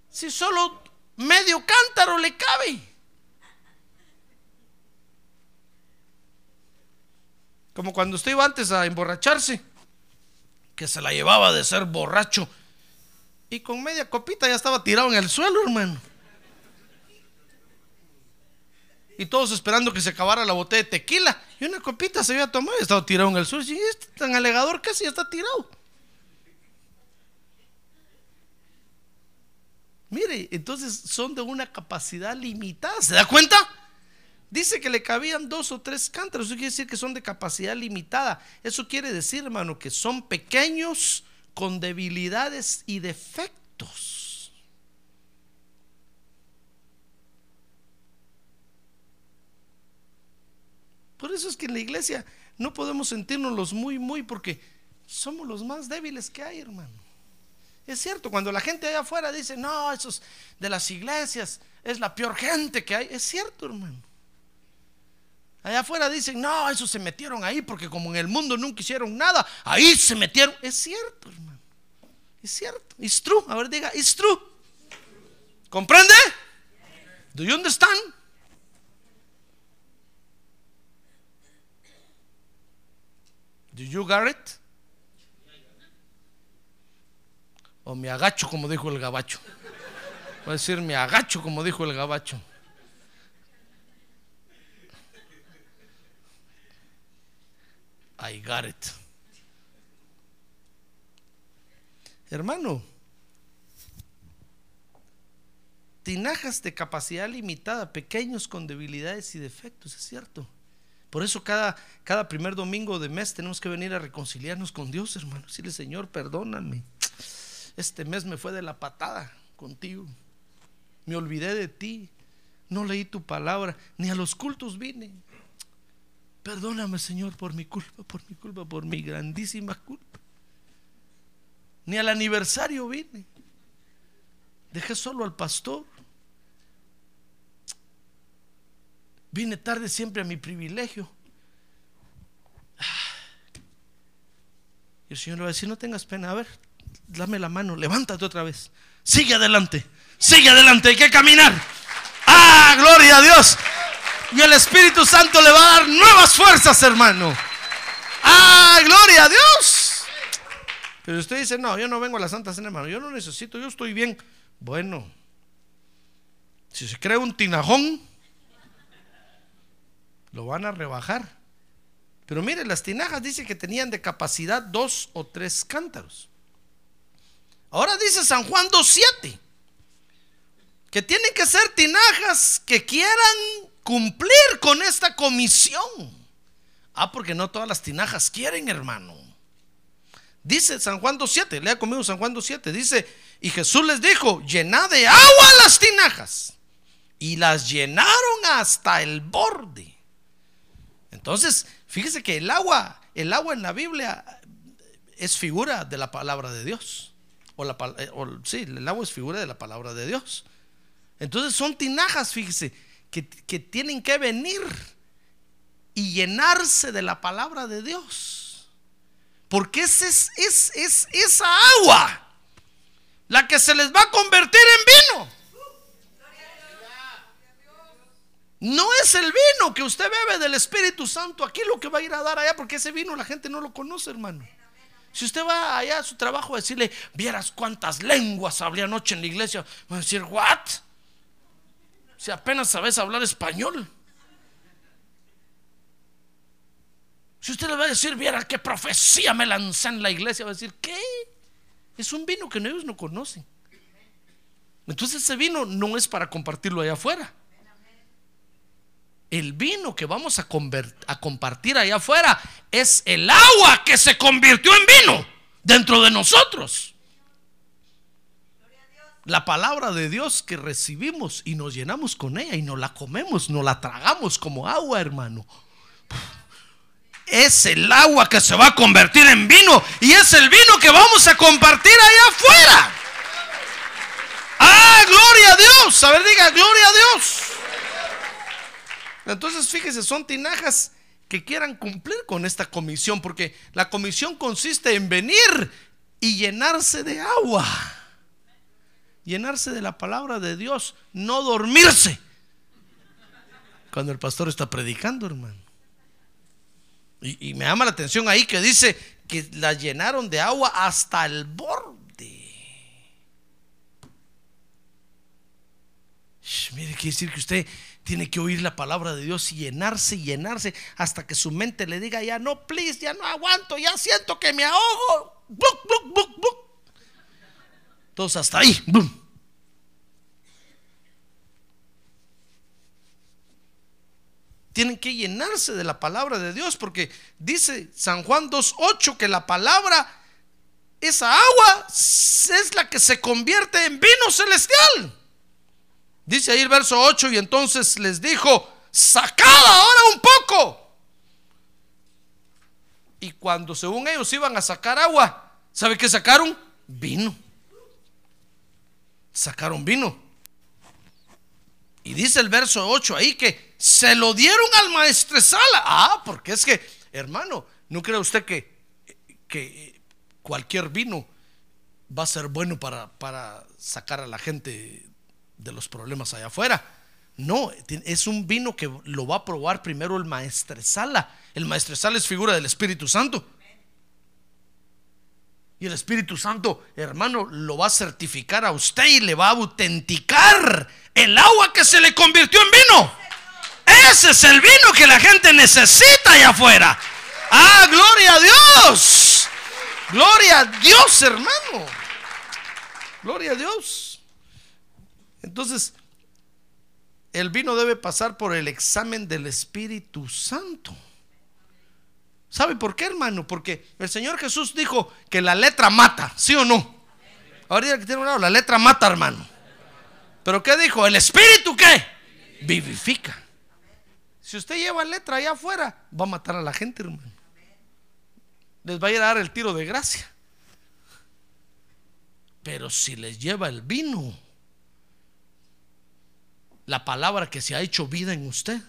Si solo medio cántaro le cabe. Como cuando usted iba antes a emborracharse, que se la llevaba de ser borracho. Y con media copita ya estaba tirado en el suelo, hermano. Y todos esperando que se acabara la botella de tequila. Y una copita se había tomado y estaba tirado en el suelo. Y este tan alegador casi ya está tirado. Mire, entonces son de una capacidad limitada. ¿Se da cuenta? Dice que le cabían dos o tres cántaros. Eso quiere decir que son de capacidad limitada. Eso quiere decir, hermano, que son pequeños con debilidades y defectos. Por eso es que en la iglesia no podemos sentirnos los muy, muy, porque somos los más débiles que hay, hermano. Es cierto, cuando la gente allá afuera dice, no, esos de las iglesias es la peor gente que hay. Es cierto, hermano. Allá afuera dicen, no, esos se metieron ahí porque como en el mundo nunca hicieron nada, ahí se metieron. Es cierto, hermano. Es cierto. It's true. A ver, diga, it's true. ¿Comprende? Do you understand? Do you get it? O me agacho como dijo el gabacho. Voy a decir me agacho como dijo el gabacho. I got it. Hermano, tinajas de capacidad limitada, pequeños con debilidades y defectos, es cierto. Por eso cada, cada primer domingo de mes tenemos que venir a reconciliarnos con Dios, hermano. Decirle, Señor, perdóname. Este mes me fue de la patada contigo. Me olvidé de ti. No leí tu palabra. Ni a los cultos vine. Perdóname, Señor, por mi culpa, por mi culpa, por mi grandísima culpa. Ni al aniversario vine. Dejé solo al pastor. Vine tarde siempre a mi privilegio. Y el Señor le va a decir, no tengas pena, a ver, dame la mano, levántate otra vez. Sigue adelante, sigue adelante, hay que caminar. Ah, gloria a Dios. Y el Espíritu Santo le va a dar nuevas fuerzas, hermano. ¡Ah, gloria a Dios! Pero usted dice, no, yo no vengo a la Santa Cena, hermano, yo no necesito, yo estoy bien. Bueno, si se cree un tinajón, lo van a rebajar. Pero mire, las tinajas dice que tenían de capacidad dos o tres cántaros. Ahora dice San Juan 2.7 que tienen que ser tinajas que quieran cumplir con esta comisión. Ah, porque no todas las tinajas quieren, hermano. Dice San Juan 2.7, lea conmigo San Juan 2.7, dice, y Jesús les dijo, llenad de agua las tinajas. Y las llenaron hasta el borde. Entonces, fíjese que el agua, el agua en la Biblia es figura de la palabra de Dios. O la, eh, sí, el agua es figura de la palabra de Dios. Entonces son tinajas, fíjese, que, tienen que venir y llenarse de la palabra de Dios. Porque es, es, es, esa agua la que se les va a convertir en vino. No es el vino que usted bebe del Espíritu Santo aquí lo que va a ir a dar allá, porque ese vino la gente no lo conoce, hermano. Si usted va allá a su trabajo a decirle, vieras cuántas lenguas hablé anoche en la iglesia, va a decir, ¿what? Si apenas sabes hablar español. Si usted le va a decir, viera qué profecía me lancé en la iglesia, va a decir, ¿qué? Es un vino que ellos no conocen. Entonces ese vino no es para compartirlo allá afuera. El vino que vamos a, a compartir allá afuera es el agua que se convirtió en vino dentro de nosotros la palabra de Dios que recibimos y nos llenamos con ella y nos la comemos, nos la tragamos como agua, hermano. Es el agua que se va a convertir en vino y es el vino que vamos a compartir allá afuera. Ah, gloria a Dios. A ver, diga, gloria a Dios. Entonces, fíjese, son tinajas que quieran cumplir con esta comisión, porque la comisión consiste en venir y llenarse de agua llenarse de la palabra de Dios, no dormirse. Cuando el pastor está predicando, hermano. Y, me llama la atención ahí que dice que la llenaron de agua hasta el borde. mire, quiere decir que usted tiene que oír la palabra de Dios y llenarse y llenarse hasta que su mente le diga, ya no, please, ya no aguanto, ya siento que me ahogo. Todos hasta ahí. Tienen que llenarse de la palabra de Dios porque dice San Juan 2.8 que la palabra, esa agua es la que se convierte en vino celestial. Dice ahí el verso 8 y entonces les dijo, sacad ahora un poco. Y cuando según ellos iban a sacar agua, ¿sabe qué sacaron? Vino sacaron vino. Y dice el verso 8 ahí que se lo dieron al maestresala. Ah, porque es que, hermano, ¿no cree usted que, que cualquier vino va a ser bueno para, para sacar a la gente de los problemas allá afuera? No, es un vino que lo va a probar primero el maestresala. El maestresala es figura del Espíritu Santo. Y el Espíritu Santo, hermano, lo va a certificar a usted y le va a autenticar el agua que se le convirtió en vino. Ese es el vino que la gente necesita allá afuera. Ah, gloria a Dios. Gloria a Dios, hermano. Gloria a Dios. Entonces, el vino debe pasar por el examen del Espíritu Santo. ¿Sabe por qué, hermano? Porque el Señor Jesús dijo que la letra mata, ¿sí o no? Ahorita que tiene un lado, la letra mata, hermano. Pero ¿qué dijo? ¿El Espíritu qué? Vivifica. Si usted lleva letra allá afuera, va a matar a la gente, hermano. Les va a ir a dar el tiro de gracia. Pero si les lleva el vino, la palabra que se ha hecho vida en usted,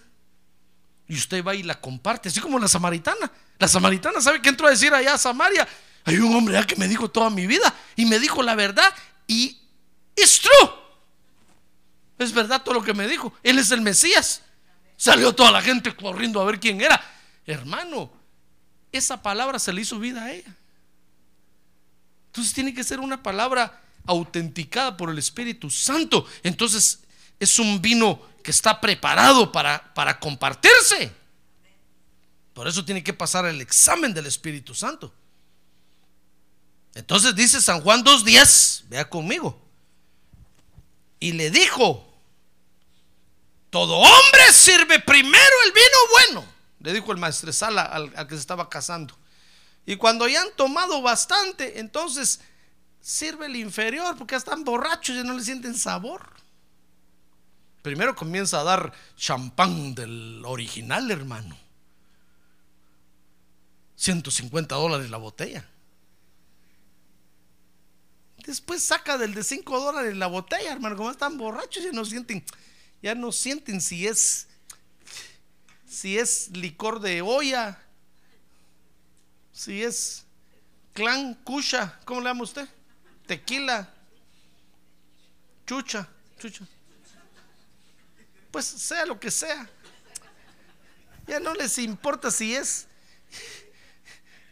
y usted va y la comparte, así como la samaritana. La samaritana, ¿sabe qué entró a decir allá a Samaria? Hay un hombre que me dijo toda mi vida y me dijo la verdad y es true. Es verdad todo lo que me dijo. Él es el Mesías. Salió toda la gente corriendo a ver quién era. Hermano, esa palabra se le hizo vida a ella. Entonces tiene que ser una palabra autenticada por el Espíritu Santo. Entonces es un vino que está preparado para, para compartirse. Por eso tiene que pasar el examen del Espíritu Santo. Entonces dice San Juan 2.10, vea conmigo. Y le dijo, todo hombre sirve primero el vino bueno, le dijo el maestresala al, al que se estaba casando. Y cuando ya han tomado bastante, entonces sirve el inferior porque están borrachos y no le sienten sabor. Primero comienza a dar champán del original, hermano. 150 dólares la botella. Después saca del de 5 dólares la botella, hermano. Como están borrachos, ya no sienten, ya no sienten si es, si es licor de olla, si es clan, cucha, ¿cómo le llama usted? Tequila, chucha, chucha. Pues sea lo que sea. Ya no les importa si es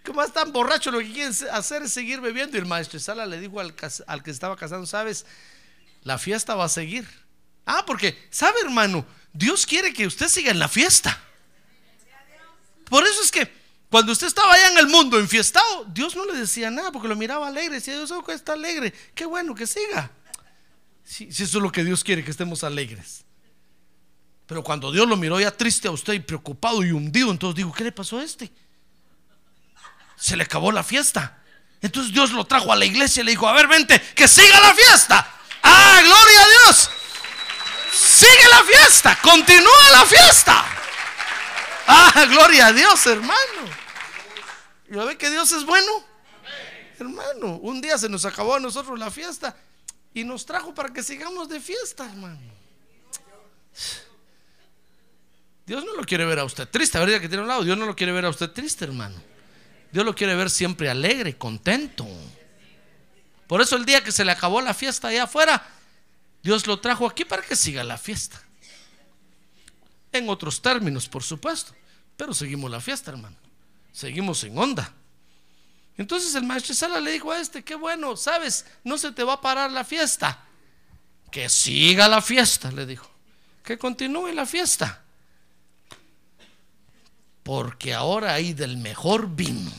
como están borrachos, lo que quieren hacer es seguir bebiendo. Y el maestro Sala le dijo al, que estaba casando, sabes, la fiesta va a seguir. Ah, porque, ¿sabe hermano? Dios quiere que usted siga en la fiesta. Por eso es que cuando usted estaba allá en el mundo enfiestado, Dios no le decía nada porque lo miraba alegre. Decía, Dios está alegre. Qué bueno que siga. Si, si eso es lo que Dios quiere, que estemos alegres. Pero cuando Dios lo miró ya triste a usted y preocupado y hundido, entonces digo, ¿qué le pasó a este? se le acabó la fiesta. Entonces Dios lo trajo a la iglesia y le dijo, a ver, vente, que siga la fiesta. Ah, gloria a Dios. Sigue la fiesta, continúa la fiesta. Ah, gloria a Dios, hermano. ¿Y lo ve que Dios es bueno? Hermano, un día se nos acabó a nosotros la fiesta y nos trajo para que sigamos de fiesta, hermano. Dios no lo quiere ver a usted triste, a ver, que tiene un lado, Dios no lo quiere ver a usted triste, hermano. Dios lo quiere ver siempre alegre, contento. Por eso el día que se le acabó la fiesta allá afuera, Dios lo trajo aquí para que siga la fiesta. En otros términos, por supuesto. Pero seguimos la fiesta, hermano. Seguimos en onda. Entonces el maestro Sala le dijo a este, qué bueno, sabes, no se te va a parar la fiesta. Que siga la fiesta, le dijo. Que continúe la fiesta. Porque ahora hay del mejor vino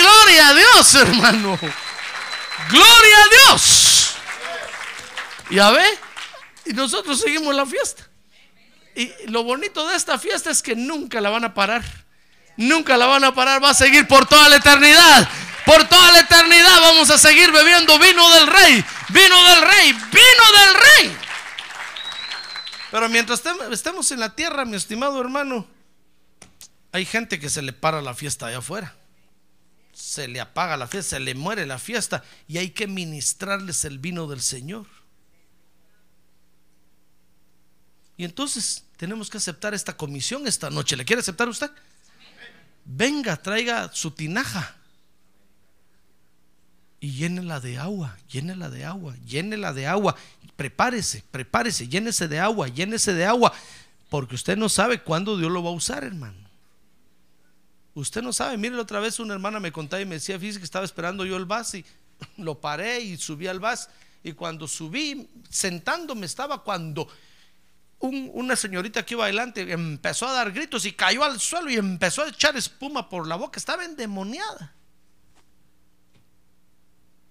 gloria a Dios, hermano. Gloria a Dios. Ya ve, y nosotros seguimos la fiesta. Y lo bonito de esta fiesta es que nunca la van a parar. Nunca la van a parar, va a seguir por toda la eternidad. Por toda la eternidad vamos a seguir bebiendo vino del rey, vino del rey, vino del rey. Pero mientras estemos en la tierra, mi estimado hermano, hay gente que se le para la fiesta allá afuera se le apaga la fiesta, se le muere la fiesta y hay que ministrarles el vino del Señor. Y entonces tenemos que aceptar esta comisión esta noche. ¿Le quiere aceptar usted? Venga, traiga su tinaja y llénela de agua, llénela de agua, llénela de agua. Prepárese, prepárese, llénese de agua, llénese de agua, porque usted no sabe cuándo Dios lo va a usar, hermano. Usted no sabe, mire otra vez una hermana me contaba y me decía, fíjese que estaba esperando yo el bus y lo paré y subí al bus y cuando subí, sentándome estaba cuando una señorita que iba adelante empezó a dar gritos y cayó al suelo y empezó a echar espuma por la boca, estaba endemoniada.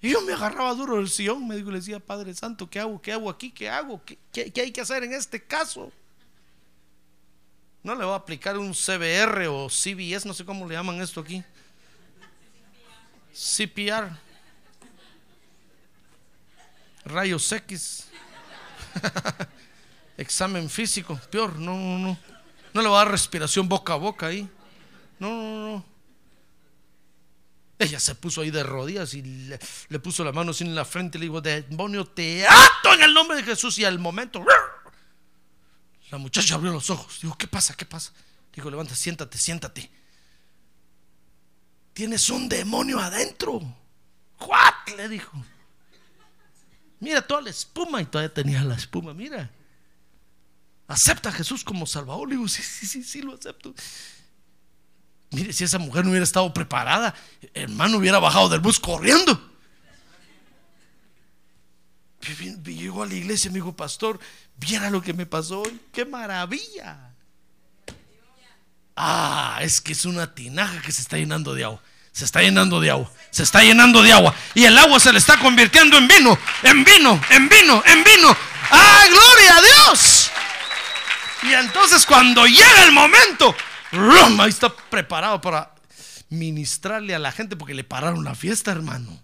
Y yo me agarraba duro del sillón, me dijo, le decía, Padre Santo, ¿qué hago? ¿Qué hago aquí? ¿Qué hago? qué hay que hacer en este caso? No le voy a aplicar un CBR o CBS, no sé cómo le llaman esto aquí. CPR. Rayos X. Examen físico. Peor, no, no, no. No le va a dar respiración boca a boca ahí. No, no, no. Ella se puso ahí de rodillas y le, puso la mano en la frente y le dijo, demonio, te ato en el nombre de Jesús y al momento... La muchacha abrió los ojos. Digo, ¿qué pasa? ¿Qué pasa? Digo, levanta, siéntate, siéntate. Tienes un demonio adentro. ¿What? Le dijo. Mira toda la espuma y todavía tenía la espuma. Mira. Acepta a Jesús como Salvador. Le digo, sí, sí, sí, sí, lo acepto. Mire, si esa mujer no hubiera estado preparada, hermano hubiera bajado del bus corriendo. Llegó a la iglesia, me dijo, pastor, viera lo que me pasó hoy. ¡Qué maravilla! Ah, es que es una tinaja que se está llenando de agua. Se está llenando de agua. Se está llenando de agua. Y el agua se le está convirtiendo en vino. En vino, en vino, en vino. ¡Ah, gloria a Dios! Y entonces cuando llega el momento, ahí está preparado para ministrarle a la gente porque le pararon la fiesta, hermano.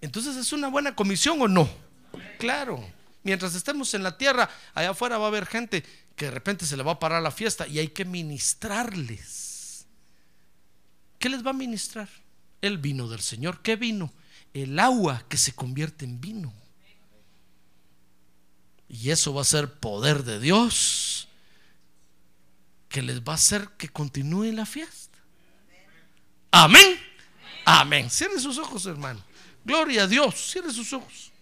Entonces es una buena comisión o no? Claro. Mientras estemos en la tierra, allá afuera va a haber gente que de repente se le va a parar la fiesta y hay que ministrarles. ¿Qué les va a ministrar? El vino del Señor. ¿Qué vino? El agua que se convierte en vino. Y eso va a ser poder de Dios que les va a hacer que continúe la fiesta. Amén. Amén. Cierren sus ojos, hermano. Gloria a Dios. Cierre sus ojos.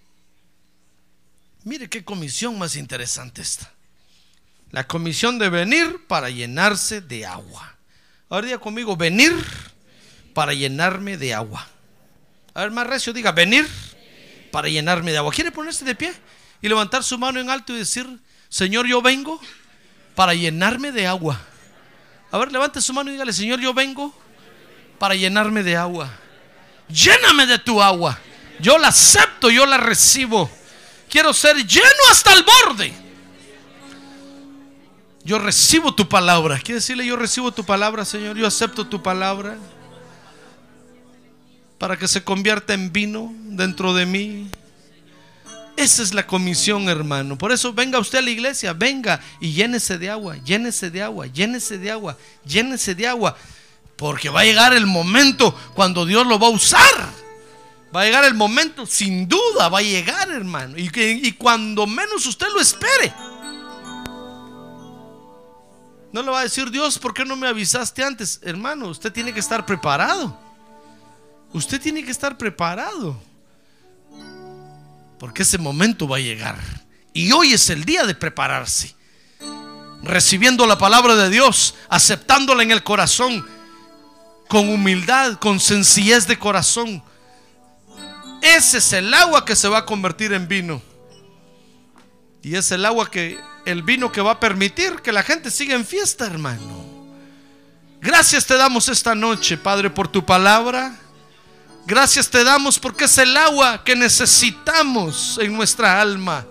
Mire qué comisión más interesante esta. La comisión de venir para llenarse de agua. Ahora diga conmigo, venir para llenarme de agua. A ver, más recio, diga, venir para llenarme de agua. ¿Quiere ponerse de pie y levantar su mano en alto y decir, Señor, yo vengo para llenarme de agua? A ver, levante su mano y dígale, Señor, yo vengo para llenarme de agua. Lléname de tu agua. Yo la acepto, yo la recibo. Quiero ser lleno hasta el borde. Yo recibo tu palabra. Quiere decirle, yo recibo tu palabra, Señor. Yo acepto tu palabra para que se convierta en vino dentro de mí. Esa es la comisión, hermano. Por eso venga usted a la iglesia, venga y llénese de agua, llénese de agua, llénese de agua, llénese de agua. Porque va a llegar el momento cuando Dios lo va a usar. Va a llegar el momento, sin duda, va a llegar, hermano. Y, y cuando menos usted lo espere. No le va a decir Dios, ¿por qué no me avisaste antes? Hermano, usted tiene que estar preparado. Usted tiene que estar preparado. Porque ese momento va a llegar. Y hoy es el día de prepararse. Recibiendo la palabra de Dios, aceptándola en el corazón con humildad, con sencillez de corazón. Ese es el agua que se va a convertir en vino. Y es el agua que, el vino que va a permitir que la gente siga en fiesta, hermano. Gracias te damos esta noche, Padre, por tu palabra. Gracias te damos porque es el agua que necesitamos en nuestra alma.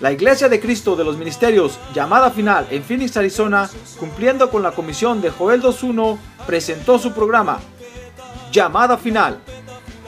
La Iglesia de Cristo de los Ministerios, llamada final en Phoenix, Arizona, cumpliendo con la comisión de Joel 2.1, presentó su programa, Llamada Final.